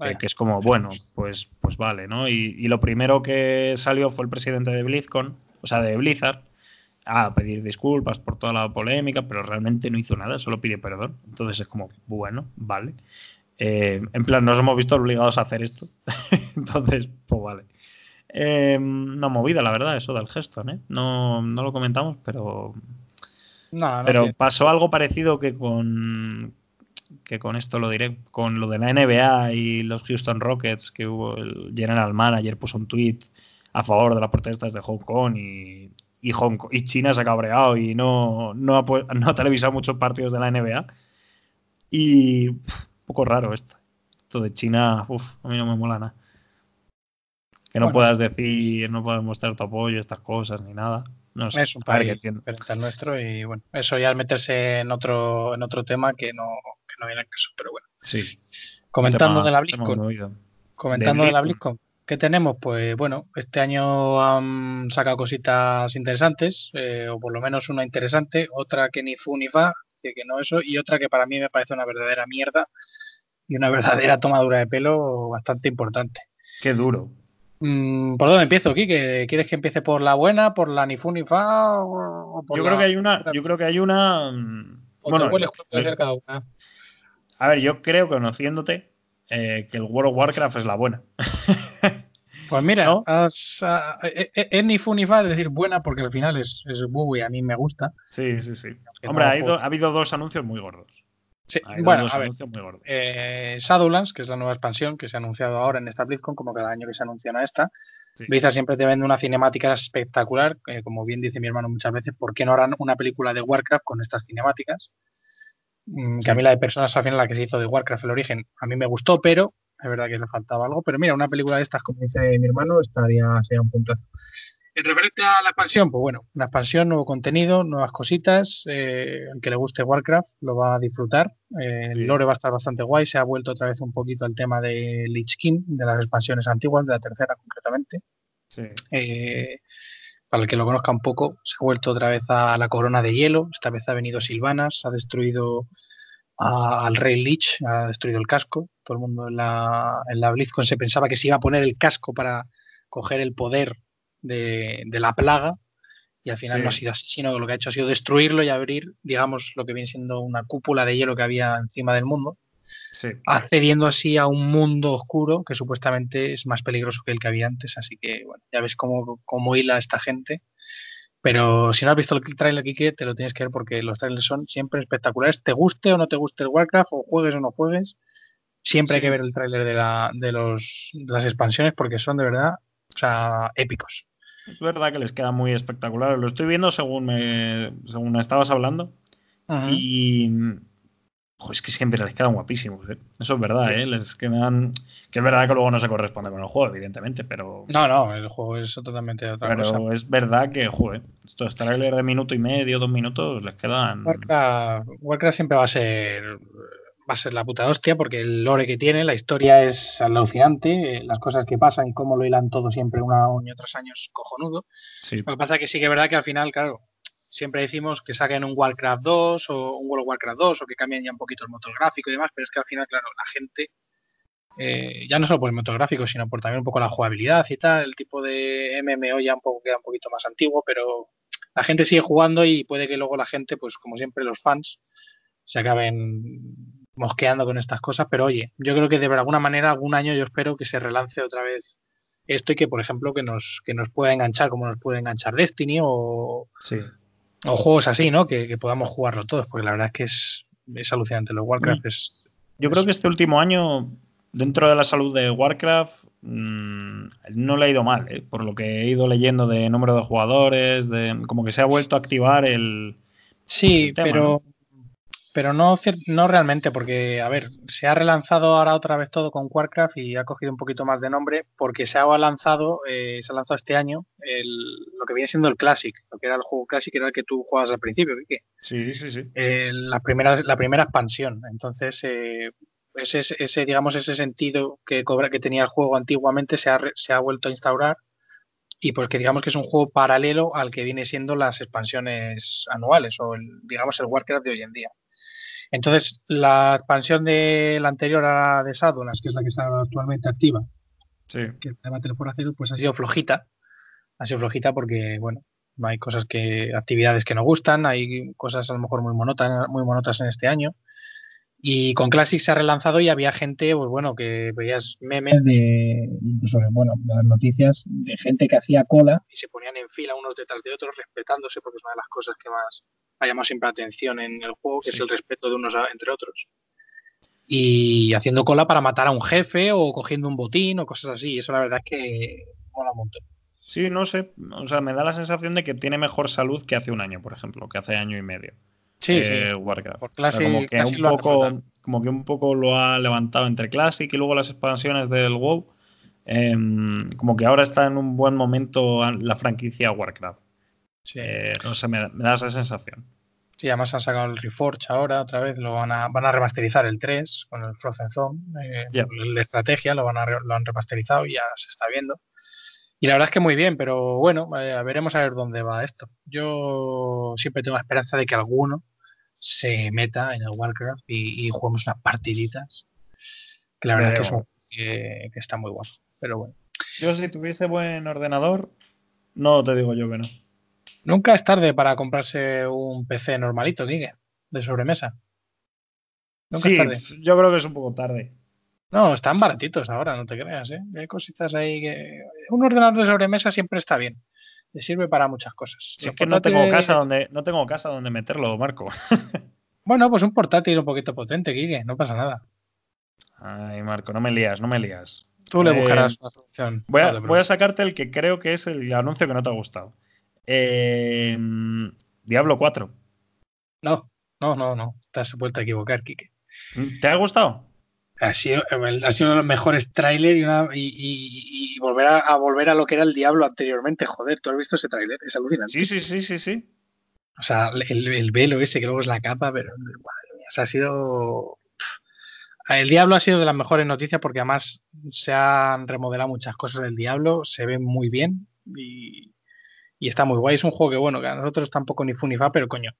Eh, que es como, bueno, pues, pues vale, ¿no? Y, y, lo primero que salió fue el presidente de BlizzCon, o sea, de Blizzard, a pedir disculpas por toda la polémica, pero realmente no hizo nada, solo pide perdón. Entonces es como, bueno, vale. Eh, en plan, nos hemos visto obligados a hacer esto. (laughs) Entonces, pues vale. Eh, una movida, la verdad, eso del gesto, ¿eh? No, no lo comentamos, pero. pero pasó algo parecido que con. Que con esto lo diré. Con lo de la NBA y los Houston Rockets, que hubo el General Manager puso un tweet a favor de las protestas de Hong Kong y y, Hong y China se ha cabreado y no, no, ha, (laughs) no ha televisado muchos partidos de la NBA. Y un poco raro esto. Esto de China, uff, a mí no me mola nada. Que no puedas decir, no puedas mostrar tu apoyo, estas cosas, ni nada. No sé, es un país nuestro y bueno, eso ya es meterse en otro, en otro tema que no, que no viene al caso, pero bueno. Sí. Comentando de la BlizzCon. Comentando de la BlizzCon. ¿Qué tenemos? Pues bueno, este año han sacado cositas interesantes, eh, o por lo menos una interesante, otra que ni fu ni fa, que no eso, y otra que para mí me parece una verdadera mierda y una verdadera tomadura de pelo bastante importante. Qué duro. Mm, ¿Por dónde empiezo, Kike? ¿Quieres que empiece por la buena, por la ni fu ni fa? yo creo que hay una, yo creo que hay una. bueno, puede ser cada una? A ver, yo creo, conociéndote, eh, que el World of Warcraft es la buena. (laughs) Pues mira, ¿No? has, eh, eh, es ni fu ni fa, es decir, buena porque al final es, es y a mí me gusta. Sí, sí, sí. Hombre, ha, ha, habido dos anuncios muy gordos. Sí, bueno, a ver, eh, Shadowlands, que es la nueva expansión que se ha anunciado ahora en esta BlizzCon, como cada año que se anuncia esta. Blizzard siempre te vende una cinemática espectacular, como bien dice mi hermano muchas veces, ¿por qué no harán una película de Warcraft con estas cinemáticas? Mm, que a mí la de personas al final la que se hizo de Warcraft el origen, a mí me gustó, pero es verdad que le faltaba algo. Pero mira, una película de estas, como dice mi hermano, estaría sería un puntazo. En referente a la expansión, pues bueno, una expansión, nuevo contenido, nuevas cositas. Eh, el que le guste Warcraft lo va a disfrutar. Eh, el lore va a estar bastante guay. Se ha vuelto otra vez un poquito al tema de Lich King, de las expansiones antiguas, de la tercera concretamente. Eh, para el que lo conozca un poco, se ha vuelto otra vez a la corona de hielo. Esta vez ha venido Silvanas, ha destruido al rey Lich, ha destruido el casco. Todo el mundo en la, en la BlizzCon se pensaba que se iba a poner el casco para coger el poder de, la plaga y al final no ha sido así, sino lo que ha hecho ha sido destruirlo y abrir, digamos, lo que viene siendo una cúpula de hielo que había encima del mundo, accediendo así a un mundo oscuro que supuestamente es más peligroso que el que había antes, así que bueno, ya ves cómo, cómo hila esta gente. Pero si no has visto el trailer, Kike, te lo tienes que ver porque los trailers son siempre espectaculares. Te guste o no te guste el Warcraft, o juegues o no juegues, siempre hay que ver el trailer de, la, de, los, de las expansiones porque son de verdad o sea, épicos. Es verdad que les queda muy espectacular. Lo estoy viendo según me, según estabas hablando. Y. es que siempre les quedan guapísimos. ¿eh? Eso es verdad, ¿eh? Les quedan. Que es verdad que luego no se corresponde con el juego, evidentemente, pero. No, no, el juego es totalmente otra cosa. Pero es verdad que, joder, estos trailers de minuto y medio, dos minutos, les quedan. Warcraft, Warcraft siempre va a ser va a ser la puta hostia porque el lore que tiene, la historia es alucinante, eh, las cosas que pasan y cómo lo hilan todo siempre un año tras año es cojonudo. Lo que pasa es que sí que es verdad que al final, claro, siempre decimos que saquen un Warcraft 2 o un World of Warcraft 2 o que cambien ya un poquito el motor gráfico y demás, pero es que al final, claro, la gente, eh, ya no solo por el motor gráfico, sino por también un poco la jugabilidad y tal, el tipo de MMO ya un poco queda un poquito más antiguo, pero la gente sigue jugando y puede que luego la gente, pues como siempre los fans, se acaben mosqueando con estas cosas, pero oye, yo creo que de alguna manera, algún año yo espero que se relance otra vez esto y que, por ejemplo, que nos, que nos pueda enganchar como nos puede enganchar Destiny o, o juegos así, ¿no? Que, podamos jugarlo todos, porque la verdad es que es, es alucinante. Los Warcraft mm. es... Yo creo que este último año, dentro de la salud de Warcraft, mm, no le ha ido mal, ¿eh? por lo que he ido leyendo de número de jugadores, de como que se ha vuelto a activar el... Sí, pero pero no, no realmente, porque, a ver, se ha relanzado ahora otra vez todo con Warcraft y ha cogido un poquito más de nombre porque se ha lanzado, eh, se ha lanzado este año el, lo que viene siendo el Classic, lo que era el juego Classic, era el que tú jugabas al principio, Vicky. Sí, sí, sí. Eh, la, primera, la primera expansión. Entonces, eh, ese, ese, digamos, ese sentido que, cobra, que tenía el juego antiguamente se ha, se ha vuelto a instaurar y pues que digamos que es un juego paralelo al que viene siendo las expansiones anuales o el, digamos el Warcraft de hoy en día. Entonces, la expansión de la anterior a la de Shadowlands, que es la que está actualmente activa, sí. que además por hacer, pues ha sido flojita. Ha sido flojita porque, bueno, hay cosas que, actividades que no gustan, hay cosas a lo mejor muy monotas, muy monotas en este año. Y con Classic se ha relanzado y había gente, pues bueno, que veías memes de, incluso, bueno, de las noticias, de gente que hacía cola y se ponían en fila unos detrás de otros, respetándose, porque es una de las cosas que más, ha llamado siempre atención en el juego, que es el respeto de unos entre otros. Y haciendo cola para matar a un jefe o cogiendo un botín o cosas así. Eso la verdad es que mola un montón. Sí, no sé. O sea, me da la sensación de que tiene mejor salud que hace un año, por ejemplo, que hace año y medio. Sí, eh, sí. Warcraft. como, que un poco, como que un poco lo ha levantado entre Classic y luego las expansiones del WoW. Em, como que ahora está en un buen momento la franquicia Warcraft. Sí. Eh, no sé, me, da esa sensación. Sí, además han sacado el Reforge ahora, otra vez, lo van a, van a remasterizar el 3 con el Frozen Zone, eh, el de estrategia, lo, van a, lo han remasterizado y ya se está viendo. Y la verdad es que muy bien, pero bueno, eh, veremos a ver dónde va esto. Yo siempre tengo la esperanza de que alguno se meta en el Warcraft y, y juguemos unas partiditas. Que la verdad es que, que está muy guapo. Pero bueno. Yo si tuviese buen ordenador, no te digo yo que no. Nunca es tarde para comprarse un PC normalito, Guille, de sobremesa. sí, yo creo que es un poco tarde. No, están baratitos ahora, no te creas, ¿eh? Hay cositas ahí que... Un ordenador de sobremesa siempre está bien. Le sirve para muchas cosas. es que no tengo casa donde no tengo casa donde meterlo, Marco. (laughs) bueno, pues un portátil un poquito potente, Kike, no pasa nada. Ay, Marco, no me lías, no me lías. Tú le buscarás eh, una solución. Voy a, voy a, sacarte el que creo que es el anuncio que no te ha gustado. Eh, Diablo 4. No, no, no, no. Te has vuelto a equivocar, Kike. ¿Te ha gustado? Ha sido, ha sido uno de los mejores trailers y, volver a, volver a lo que era el Diablo anteriormente. Joder, ¿tú has visto ese tráiler? Es alucinante. Sí, sí, sí, sí, sí. O sea, el, velo ese que luego es la capa, pero o sea, ha sido. El Diablo ha sido de las mejores noticias porque además se han remodelado muchas cosas del Diablo, se ve muy bien y, está muy guay. Es un juego que, bueno, que a nosotros tampoco ni fu ni fa, pero coño,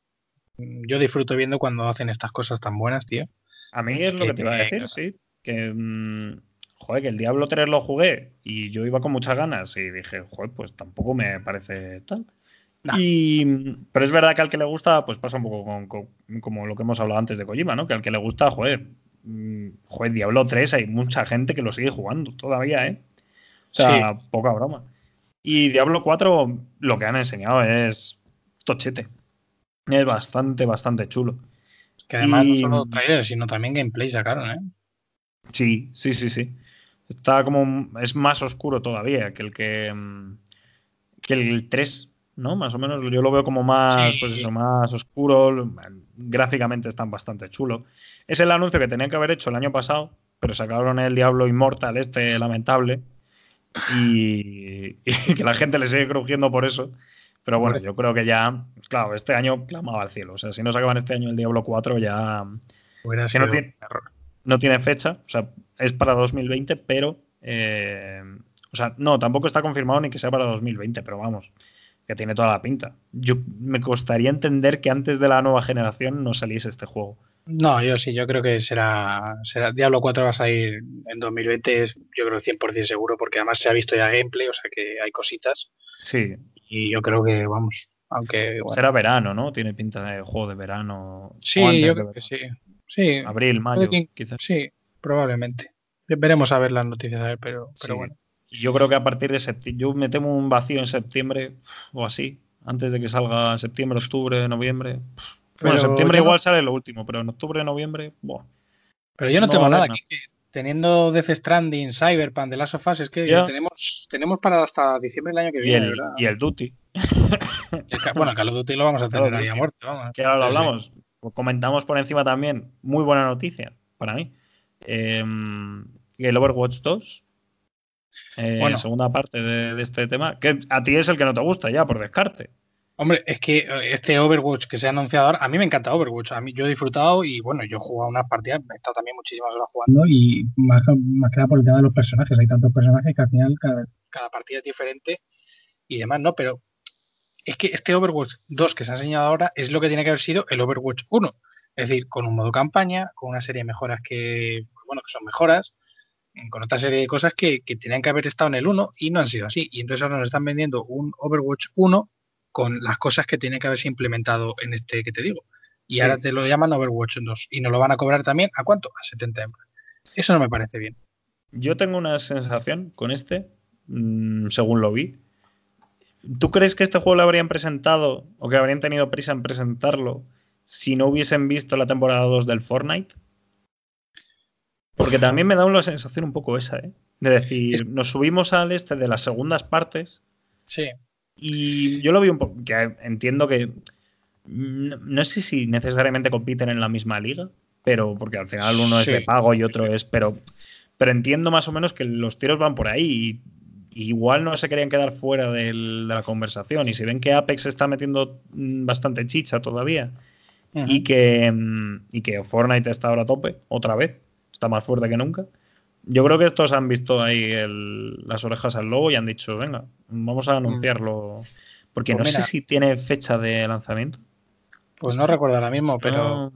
yo disfruto viendo cuando hacen estas cosas tan buenas, tío. A mí es lo que te iba a decir, sí. Que, mm, joder, que el Diablo 3 lo jugué y yo iba con muchas ganas y dije, joder, pues tampoco me parece tal. Y, pero es verdad que al que le gusta, pues pasa un poco con, como lo que hemos hablado antes de Kojima, ¿no? Que al que le gusta, joder, mm, joder, Diablo 3 hay mucha gente que lo sigue jugando todavía, ¿eh? O sea, poca broma. Y Diablo 4 lo que han enseñado es tochete. Es bastante, bastante chulo. Que además no solo trailers, sino también gameplay sacaron, ¿eh? Sí, sí, sí, sí. Está como. Es más oscuro todavía que el que. Mm, que el 3, ¿no? Más o menos. Yo lo veo como más. Pues eso, más oscuro. Gráficamente están bastante chulo. Es el anuncio que tenían que haber hecho el año pasado, pero sacaron el Diablo Immortal, este lamentable. Y, (laughs) y que la gente le sigue crujiendo por eso. Pero bueno, yo creo que ya, claro, este año clamaba al cielo. O sea, si no sacaban este año el Diablo 4, ya. Que no, tiene, no tiene fecha, o sea, es para 2020, pero. Eh, o sea, no, tampoco está confirmado ni que sea para 2020, pero vamos, que tiene toda la pinta. Yo me costaría entender que antes de la nueva generación no saliese este juego. No, yo sí, yo creo que será, será Diablo 4 va a salir en 2020, yo creo 100% seguro, porque además se ha visto ya gameplay, o sea que hay cositas. Sí. Y yo creo que, vamos, aunque... Será verano, ¿no? Tiene pinta de juego de verano. Sí, yo creo que sí. sí. Abril, mayo, quizás. Sí, probablemente. Veremos a ver las noticias, a ver, pero, pero bueno. Yo creo que a partir de septiembre, yo me temo un vacío en septiembre o así, antes de que salga septiembre, octubre, noviembre. Bueno, en septiembre igual sale lo último, pero en octubre, noviembre, buah. Pero yo no, tengo nada aquí teniendo Death Stranding, Cyberpunk, The Last of Us, es que tenemos, tenemos para hasta diciembre del año que viene, y el, ¿verdad? Y el Duty. (laughs) bueno, Call of Duty lo vamos a tener ahí a muerte, vamos. Que ahora lo hablamos. Comentamos por encima también, muy buena noticia para mí. Eh, el Overwatch 2. Eh, bueno. Segunda parte de, de, este tema. Que a ti es el que no te gusta ya, por descarte. Hombre, es que eh, este Overwatch que se ha anunciado ahora, a mí me encanta Overwatch. A mí yo he disfrutado y bueno, yo he jugado unas partidas, he estado también muchísimas horas jugando y más, que nada por el tema de los personajes. Hay tantos personajes que al final cada, partida es diferente y demás, ¿no? Pero es que este Overwatch 2 que se ha enseñado ahora es lo que tiene que haber sido el Overwatch 1. Es decir, con un modo campaña, con una serie de mejoras que, pues bueno, que son mejoras, con otra serie de cosas que, que tenían que haber estado en el 1 y no han sido así. Y entonces ahora nos están vendiendo un Overwatch 1 con las cosas que tiene que haberse implementado en este que te digo. Y ahora te lo llaman Overwatch 2 y nos lo van a cobrar también a cuánto? A 70 euros. Eso no me parece bien. Yo tengo una sensación con este, mm, según lo vi. ¿Tú crees que este juego lo habrían presentado o que habrían tenido prisa en presentarlo si no hubiesen visto la temporada 2 del Fortnite? Porque también me da una sensación un poco esa, ¿eh? De decir, nos subimos al este de las segundas partes. Sí. Y yo lo vi un poco, que entiendo que no, sé si necesariamente compiten en la misma liga, pero porque al final uno es de pago y otro es, pero, pero entiendo más o menos que los tiros van por ahí y, igual no se querían quedar fuera de la conversación. Y si ven que Apex está metiendo mm, bastante chicha todavía y, que, mm, y que Fortnite está ahora a tope otra vez, está más fuerte que nunca, yo creo que estos han visto ahí las orejas al lobo y han dicho, venga, vamos a anunciarlo. Porque pues no sé si tiene fecha de lanzamiento. Pues no recuerdo ahora mismo, pero...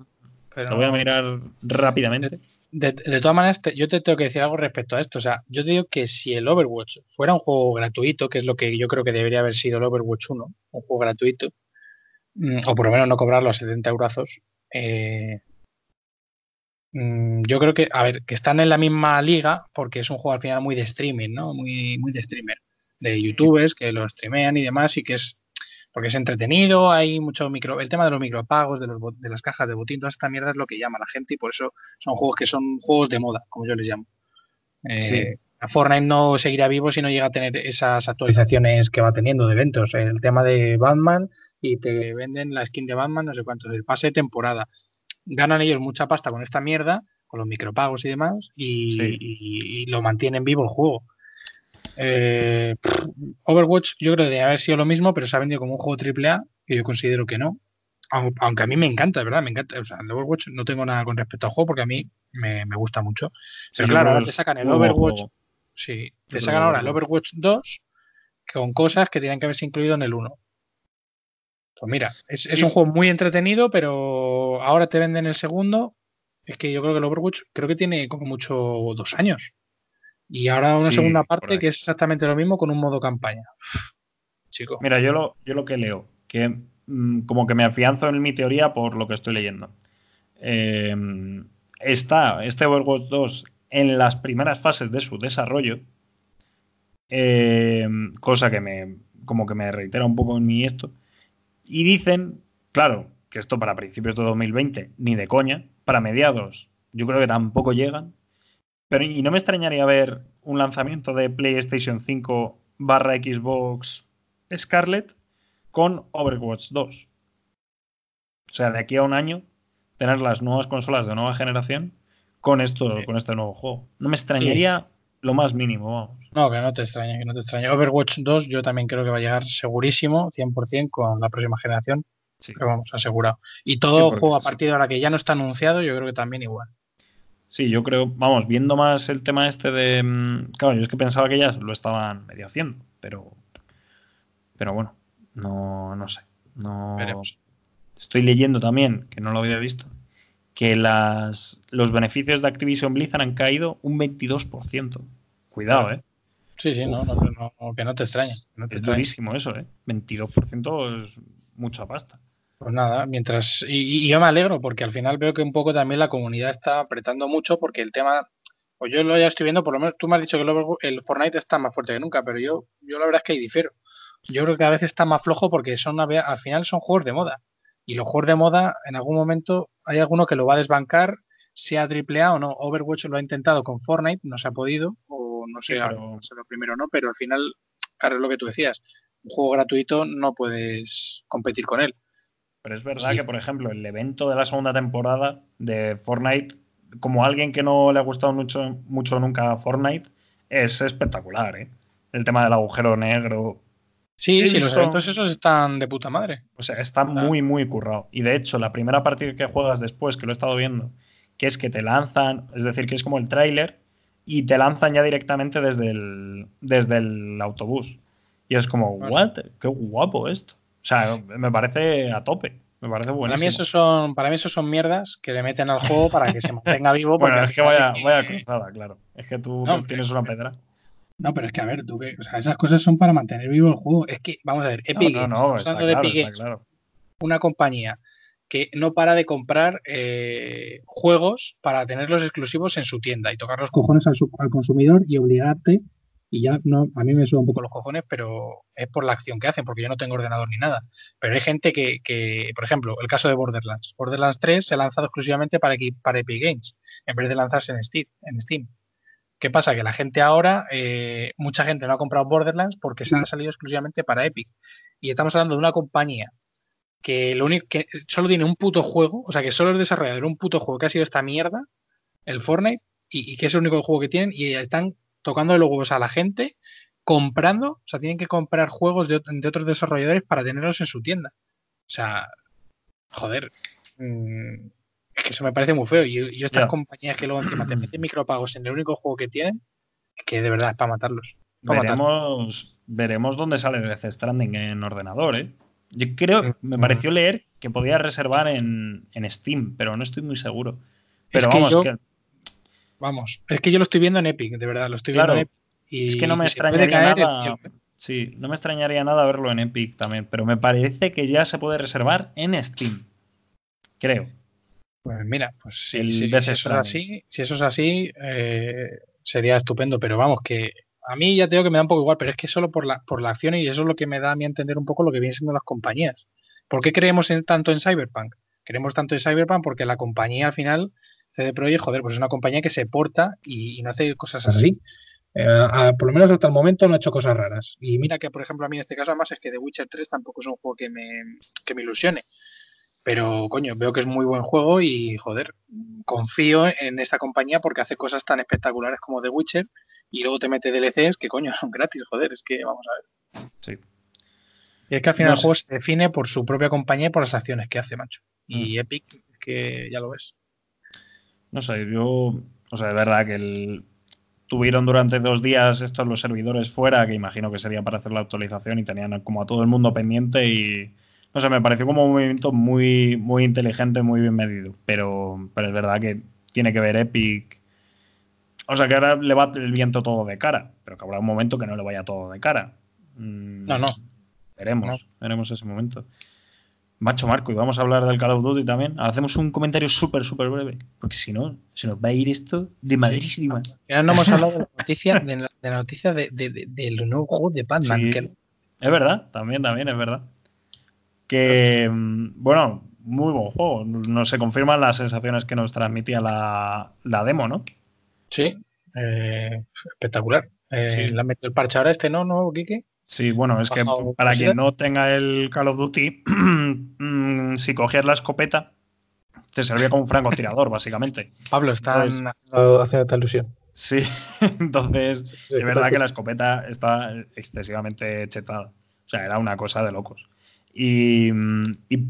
Lo voy a mirar rápidamente. De, todas maneras, yo te tengo que decir algo respecto a esto. O sea, yo te digo que si el Overwatch fuera un juego gratuito, que es lo que yo creo que debería haber sido el Overwatch 1, un juego gratuito, mm, o por lo menos no cobrarlo a 70 euros, eh, mm, yo creo que, a ver, que están en la misma liga porque es un juego al final muy de streaming, ¿no? Muy, muy de streamer, de youtubers que lo streamean y demás y que es porque es entretenido, hay mucho micro, el tema de los micropagos, de, los, de las cajas de botín, toda esta mierda es lo que llama a la gente y por eso son juegos que son juegos de moda, como yo les llamo. Eh, Fortnite no seguirá vivo si no llega a tener esas actualizaciones que va teniendo de eventos. El tema de Batman y te venden la skin de Batman, no sé cuánto, el pase de temporada. Ganan ellos mucha pasta con esta mierda, con los micropagos y demás, y lo mantienen vivo el juego. Eh, Overwatch yo creo que debe haber sido lo mismo, pero se ha vendido como un juego AAA que yo considero que no. Aunque a mí me encanta, verdad, me encanta. O sea, el Overwatch no tengo nada con respecto al juego porque a mí me, gusta mucho. Pero claro, ahora te sacan el Overwatch. Sí, te sacan ahora el Overwatch 2 con cosas que tienen que haberse incluido en el 1. Pues mira, es, es, un juego muy entretenido, pero ahora te venden el segundo. Es que yo creo que el Overwatch creo que tiene como mucho dos años. Y ahora una segunda parte que es exactamente lo mismo con un modo campaña. Chico. Mira, yo lo, yo lo que leo, que mm, como que me afianzo en mi teoría por lo que estoy leyendo. Eh, está este Overwatch 2 en las primeras fases de su desarrollo, eh, cosa que me como que me reitera un poco en mi esto. Y dicen, claro, que esto para principios de 2020 ni de coña, para mediados yo creo que tampoco llegan, pero y no me extrañaría ver un lanzamiento de PlayStation 5 barra Xbox Scarlet con Overwatch 2. O sea, de aquí a un año, tener las nuevas consolas de nueva generación con esto, con este nuevo juego. No me extrañaría lo más mínimo, vamos. No, que no te extrañe, que no te extrañe. Overwatch 2 yo también creo que va a llegar segurísimo, 100% con la próxima generación. Sí. Pero vamos, asegurado. Y todo juego a partir de ahora que ya no está anunciado, yo creo que también igual. Sí, yo creo, vamos, viendo más el tema este de. Mm, claro, yo es que pensaba que ya lo estaban medio haciendo, pero. Pero bueno, no, no sé. No. Estoy leyendo también, que no lo había visto, que las, los beneficios de Activision Blizzard han caído un 22%. Cuidado, ¿eh? Sí, sí, no, no, que no te extrañe. es durísimo eso, ¿eh? 22% es mucha pasta. Pues nada, mientras. Y, yo me alegro porque al final veo que un poco también la comunidad está apretando mucho porque el tema. Pues yo lo ya estoy viendo, por lo menos tú me has dicho que el, Fortnite está más fuerte que nunca, pero yo, yo la verdad es que ahí difiero. Yo creo que a veces está más flojo porque son al final son juegos de moda. Y los juegos de moda, en algún momento, hay alguno que lo va a desbancar, sea AAA o no. Overwatch lo ha intentado con Fortnite, no se ha podido, o no sé, si lo primero no, pero al final, claro, es lo que tú decías. Un juego gratuito no puedes competir con él. Pero es verdad que, por ejemplo, el evento de la segunda temporada de Fortnite, como alguien que no le ha gustado mucho, mucho nunca Fortnite, es espectacular, ¿eh? El tema del agujero negro. Sí, sí, los eventos esos están de puta madre. O sea, está muy, muy currado. Y de hecho, la primera partida que juegas después, que lo he estado viendo, que es que te lanzan, es decir, que es como el tráiler, y te lanzan ya directamente desde el, desde el autobús. Y es como, ¿what? Qué guapo esto. O sea, me parece a tope. Me parece buenísimo. Para mí, eso son, para mí eso son mierdas que le meten al juego para que se mantenga vivo. (laughs) bueno, es que vaya, vaya cruzada, claro. Es que tú tienes una pedra. No, pero es que a ver, tú que, o sea, esas cosas son para mantener vivo el juego. Es que, vamos a ver, Epic Games, no, de Epic una compañía que no para de comprar eh, juegos para tenerlos exclusivos en su tienda y tocar los cojones al, al consumidor y obligarte y ya no, a mí me suda un poco los cojones, pero es por la acción que hacen, porque yo no tengo ordenador ni nada. Pero hay gente que, que por ejemplo, el caso de Borderlands. Borderlands 3 se ha lanzado exclusivamente para, para Epic Games, en vez de lanzarse en Steam. En Steam. ¿Qué pasa? Que la gente ahora, eh, mucha gente no ha comprado Borderlands porque se ha salido exclusivamente para Epic. Y estamos hablando de una compañía que lo único que solo tiene un puto juego, o sea que solo es desarrollador de un puto juego que ha sido esta mierda, el Fortnite, y, y que es el único juego que tienen, y están tocando los huevos a la gente, comprando, o sea, tienen que comprar juegos de, otros desarrolladores para tenerlos en su tienda. O sea, joder, mm, es que eso me parece muy feo. Y, yo estas compañías que luego encima te (clears throat) meten micropagos en el único juego que tienen, que de verdad es para matarlos. veremos, veremos dónde sale Death Stranding en ordenador, ¿eh? Yo creo, me pareció leer que podía reservar en, Steam, pero no estoy muy seguro. Pero vamos, que Vamos, es que yo lo estoy viendo en Epic, de verdad, lo estoy viendo en Epic. Y, es que no me extrañaría nada. Sí, no me extrañaría nada verlo en Epic también, pero me parece que ya se puede reservar en Steam. Creo. Pues mira, pues si, eso es así, si eso es así, eh, sería estupendo. Pero vamos, que a mí ya tengo que me da un poco igual, pero es que solo por la, por la acción y eso es lo que me da a mí entender un poco lo que vienen siendo las compañías. ¿Por qué creemos tanto en Cyberpunk? Creemos tanto en Cyberpunk porque la compañía al final, CD Projekt, joder, pues es una compañía que se porta y, no hace cosas así. Eh, por lo menos hasta el momento no ha hecho cosas raras. Y mira que, por ejemplo, a mí en este caso además es que The Witcher 3 tampoco es un juego que me, que me ilusione. Pero, coño, veo que es muy buen juego y, joder, confío en esta compañía porque hace cosas tan espectaculares como The Witcher y luego te mete DLCs que, coño, (laughs) son gratis, joder, es que vamos a ver. Sí. Y es que al final el juego se define por su propia compañía y por las acciones que hace, macho. Y mm. Epic, que ya lo ves. No sé, yo, o sea, de verdad que el, tuvieron durante dos días estos los servidores fuera, que imagino que sería para hacer la actualización y tenían como a todo el mundo pendiente y no sé, me pareció como un movimiento muy, muy inteligente, muy bien medido. Pero, pero es verdad que tiene que ver Epic. O sea, que ahora le va el viento todo de cara, pero que habrá un momento que no le vaya todo de cara. Mm, no, no. Veremos, veremos ese momento. Macho Marco, y vamos a hablar del Call of Duty también. Hacemos un comentario súper, súper breve, porque si no, se nos va a ir esto de madrísima. Ya no hemos hablado de la noticia, de la, noticia de, del nuevo juego de Batman. Es verdad, también, también, es verdad. Que, mm, bueno, muy buen juego. No se confirman las sensaciones que nos transmitía la, demo, ¿no? Sí, eh, espectacular. Eh, ¿Le han metido el parche ahora este, no, no, Kike? Sí, bueno, es que para quien no tenga el Call of Duty, (clears throat) mm, si cogías la escopeta, te servía como un francotirador, (laughs) básicamente. Pablo, está haciendo ilusión. Sí, (laughs) entonces es verdad que la escopeta está excesivamente chetada. O sea, era una cosa de locos. Y,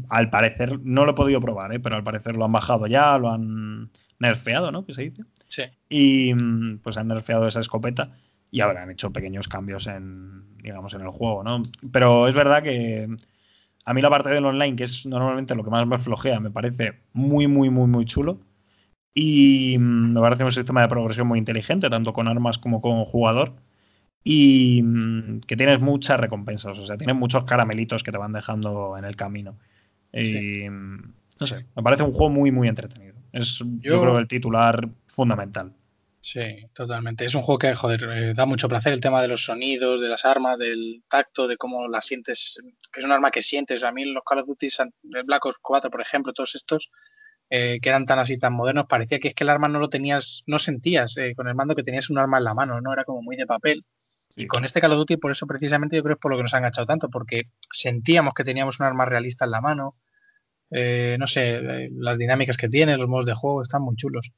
al parecer, no lo he podido probar, ¿eh? pero al parecer lo han bajado ya, lo han nerfeado, ¿no? ¿Qué se dice? Sí. Y pues han nerfeado esa escopeta y habrán hecho pequeños cambios en, digamos, en el juego, ¿no? Pero es verdad que a mí la parte del online, que es normalmente lo que más me flojea, me parece muy, muy, muy, muy chulo. Y me parece un sistema de progresión muy inteligente, tanto con armas como con jugador y mm, que tienes muchas recompensas, o sea, tienes muchos caramelitos que te van dejando en el camino. Y mm, no sé, me parece un juego muy, muy entretenido. Es, yo, creo, el titular fundamental. Sí, totalmente. Es un juego que, joder, eh, da mucho placer el tema de los sonidos, de las armas, del tacto, de cómo la sientes, que es un arma que sientes. A mí los Call of Duty, el Black Ops 4, por ejemplo, todos estos, eh, que eran tan así, tan modernos, parecía que es que el arma no lo tenías, no sentías eh, con el mando que tenías un arma en la mano, ¿no? Era como muy de papel. Y con este Call of Duty, por eso precisamente yo creo que es por lo que nos ha enganchado tanto, porque sentíamos que teníamos un arma realista en la mano. Eh, no sé, eh, las dinámicas que tiene, los modos de juego están muy chulos.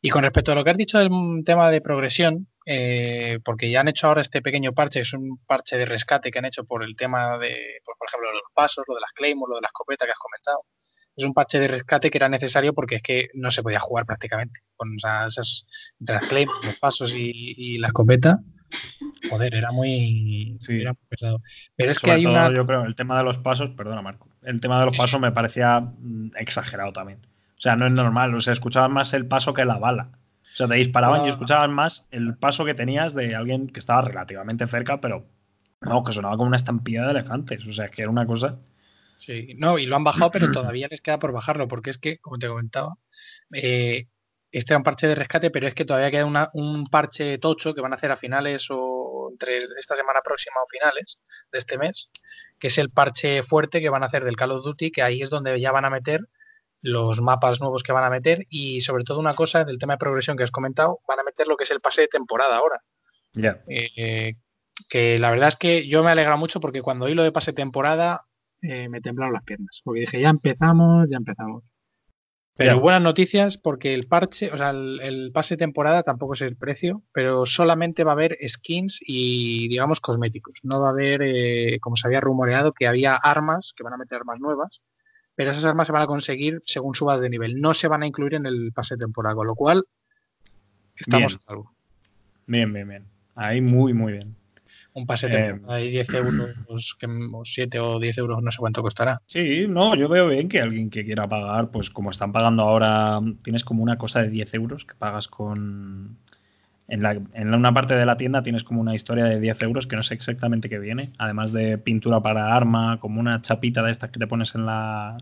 Y con respecto a lo que has dicho del tema de progresión, eh, porque ya han hecho ahora este pequeño parche, es un parche de rescate que han hecho por el tema de, por ejemplo, los pasos, lo de las claymores, lo de la escopeta que has comentado. Es un parche de rescate que era necesario porque es que no se podía jugar prácticamente. Con esas, entre las claymores, los pasos y la escopeta, Joder, era muy, pesado. Pero es que hay una. Yo creo, el tema de los pasos, perdona Marco, el tema de los pasos me parecía mm, exagerado también. O sea, no es normal, o sea, escuchaban más el paso que la bala. O sea, te disparaban y escuchaban más el paso que tenías de alguien que estaba relativamente cerca, pero no, que sonaba como una estampida de elefantes. O sea, es que era una cosa. Sí, no, y lo han bajado, pero (clears throat) todavía les queda por bajarlo, porque es que, como te comentaba, eh, este era un parche de rescate, pero es que todavía queda un parche tocho que van a hacer a finales o entre esta semana próxima o finales de este mes, que es el parche fuerte que van a hacer del Call of Duty, que ahí es donde ya van a meter los mapas nuevos que van a meter y sobre todo una cosa del tema de progresión que has comentado, van a meter lo que es el pase de temporada ahora. Ya. Eh, que la verdad es que yo me alegra mucho porque cuando oí lo de pase de temporada eh, me temblaron las piernas, porque dije, ya empezamos, ya empezamos. Pero buenas noticias porque el parche, o sea, el, pase temporada tampoco es el precio, pero solamente va a haber skins y, digamos, cosméticos. No va a haber, eh, como se había rumoreado, que había armas, que van a meter armas nuevas, pero esas armas se van a conseguir según subas de nivel. No se van a incluir en el pase temporada, con lo cual estamos a salvo. Bien, bien, bien. Ahí muy, muy bien un pase de hay 10 euros, que, o 7 o 10 euros, no sé cuánto costará. Sí, no, yo veo bien que alguien que quiera pagar, pues como están pagando ahora, tienes como una cosa de 10 euros que pagas con... En, la, en una parte de la tienda tienes como una historia de 10 euros que no sé exactamente qué viene, además de pintura para arma, como una chapita de estas que te pones en la,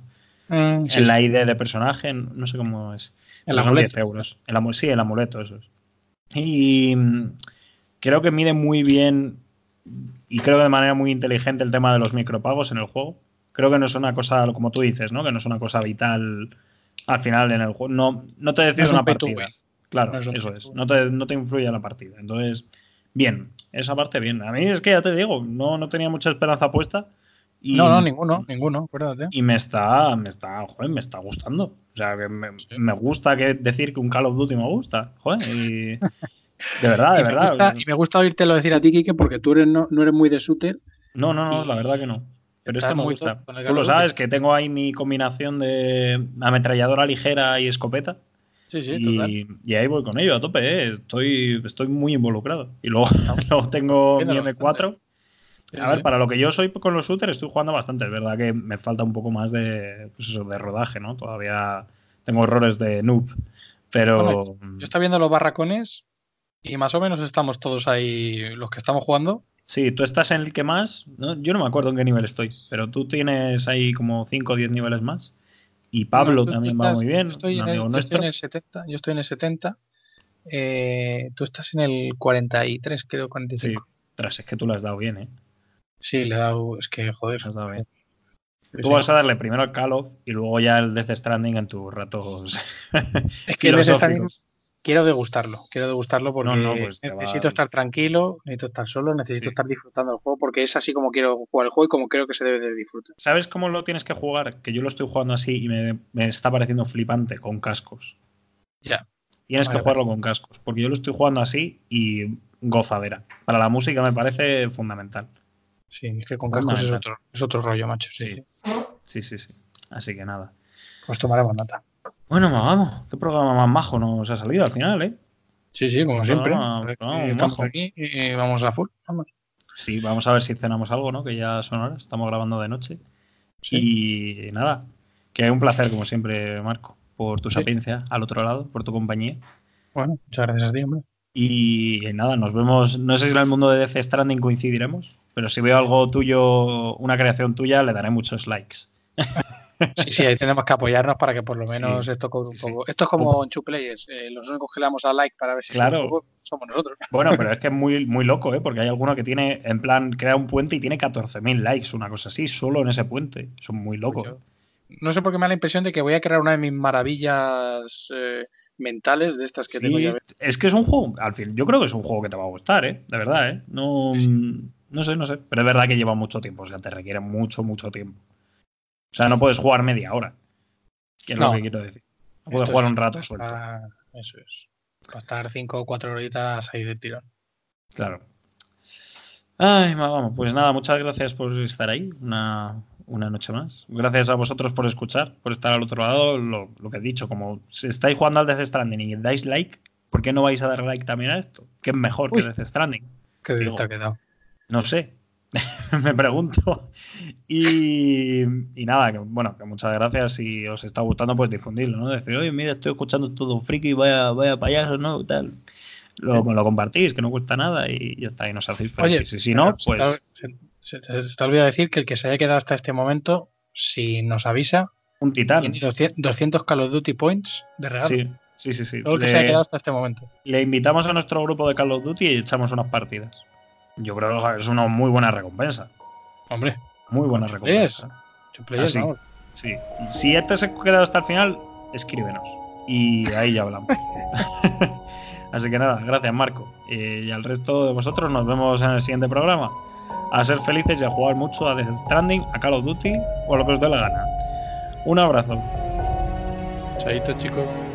Mm, en la ID de personaje, no sé cómo es. El son 10 euros. El, sí, el amuleto, eso es. Y mm, creo que mide muy bien y creo que de manera muy inteligente el tema de los micropagos en el juego. Creo que no es una cosa, como tú dices, ¿no? Que no es una cosa vital al final en el juego. No, no te decide una partida. Claro, eso es. No te, no te influye en la partida. Entonces, bien, esa parte bien. A mí es que ya te digo, no, no tenía mucha esperanza puesta. Y, no, no, ninguno, ninguno, acuérdate. Y me está, me está, joder, me está gustando. O sea, que me, gusta que decir que un Call of Duty me gusta, joder, y (laughs) de verdad, de verdad. y me gusta oírtelo decir a ti, Kike, porque tú eres, no, no eres muy de shooter. No, no, no, la verdad que no. Pero este me gusta. Tú lo sabes, que tengo ahí mi combinación de ametralladora ligera y escopeta. Sí, sí, y, total. y ahí voy con ello, a tope, ¿eh? estoy, estoy muy involucrado. Y luego, (laughs) luego tengo mi M4. A ver, para lo que yo soy con los shooters estoy jugando bastante. Es verdad que me falta un poco más de, pues eso, de rodaje, ¿no? Todavía tengo errores de noob. Pero. yo estoy viendo los barracones y más o menos estamos todos ahí, los que estamos jugando. Sí, tú estás en el que más. Yo no me acuerdo en qué nivel estoy, pero tú tienes ahí como 5 o 10 niveles más. Y Pablo también va muy bien. Yo estoy, en el, estoy en el 70. Yo estoy en el 70. Eh, tú estás en el 43, creo, 45. Sí, tras, es que tú lo has dado bien, ¿eh? Sí, le he dado. Es que, joder. Has dado bien. Tú vas a darle primero al Call of y luego ya el Death Stranding en tus ratos. es que el Death (laughs) Stranding quiero degustarlo, quiero degustarlo porque pues necesito estar tranquilo, necesito estar solo, necesito estar disfrutando del juego porque es así como quiero jugar el juego y como creo que se debe de disfrutar. ¿Sabes cómo lo tienes que jugar? Que yo lo estoy jugando así y me, está pareciendo flipante con cascos. Ya. Tienes que jugarlo con cascos, porque yo lo estoy jugando así y gozadera. Para la música me parece fundamental. Sí, es que con cascos es otro, es otro rollo, macho. Sí. sí, sí, sí. Así que nada. Pues tomaremos nota. Bueno, vamos, qué programa más majo nos ha salido al final, ¿eh? Sí, sí, como siempre. estamos aquí y vamos a full. Vamos. Sí, vamos a ver si cenamos algo, ¿no? Que ya son horas, estamos grabando de noche. Y nada, que un placer, como siempre, Marco, por tu sapiencia al otro lado, por tu compañía. Bueno, muchas gracias a ti, hombre. Y nada, nos vemos, no sé si en el mundo de DC Stranding coincidiremos, pero si veo algo tuyo, una creación tuya, le daré muchos likes. (laughs) Sí, sí, ahí tenemos que apoyarnos para que por lo menos esto cobre un poco. Esto es como en Two Players, eh, los únicos que le damos a like para ver si claro. somos nosotros. (laughs) Bueno, pero es que es muy, muy loco, ¿eh? porque hay alguno que tiene, en plan, crea un puente y tiene 14.000 likes, una cosa así, solo en ese puente. Son muy locos. Pues no sé por qué me da la impresión de que voy a crear una de mis maravillas eh, mentales de estas que tengo ya. Es que es un juego, al fin, yo creo que es un juego que te va a gustar, ¿eh? De verdad, ¿eh? No, no sé, no sé. Pero es verdad que lleva mucho tiempo, o sea, te requiere mucho, mucho tiempo. O sea, no puedes jugar media hora. Que es lo que quiero decir. No puedes jugar un rato suelto. Eso es. Para estar 5 o 4 horitas ahí de tirón. Claro. Ay, vamos, pues nada, muchas gracias por estar ahí una, noche más. Gracias a vosotros por escuchar, por estar al otro lado. Lo, que he dicho, como si estáis jugando al Death Stranding y dais like, ¿por qué no vais a dar like también a esto? ¿Qué es mejor que Death Stranding? Qué bien te ha quedado. No sé, (laughs) me pregunto. Y, nada, que, bueno, que muchas gracias. Si os está gustando, pues difundirlo, ¿no? Decir, oye, mira, estoy escuchando todo un friki, vaya, vaya payaso, ¿no? Tal. Lo, lo compartís, que no cuesta nada y ya está, y nos hacéis Oye, si, no, pues. Se te, se, olvida decir que el que se haya quedado hasta este momento, si nos avisa. Un titán. Tiene 200 Call of Duty Points de regalo. Sí, sí, sí. sí. el que se haya quedado hasta este momento. Le invitamos a nuestro grupo de Call of Duty y echamos unas partidas. Yo creo que es una muy buena recompensa. Hombre. Muy buena recompensa. Así, sí. Si este se ha quedado hasta el final, escríbenos. Y ahí ya hablamos. (laughs) Así que nada, gracias Marco. y al resto de vosotros nos vemos en el siguiente programa. A ser felices y a jugar mucho a Death Stranding, a Call of Duty o a lo que os dé la gana. Un abrazo. Chaito chicos.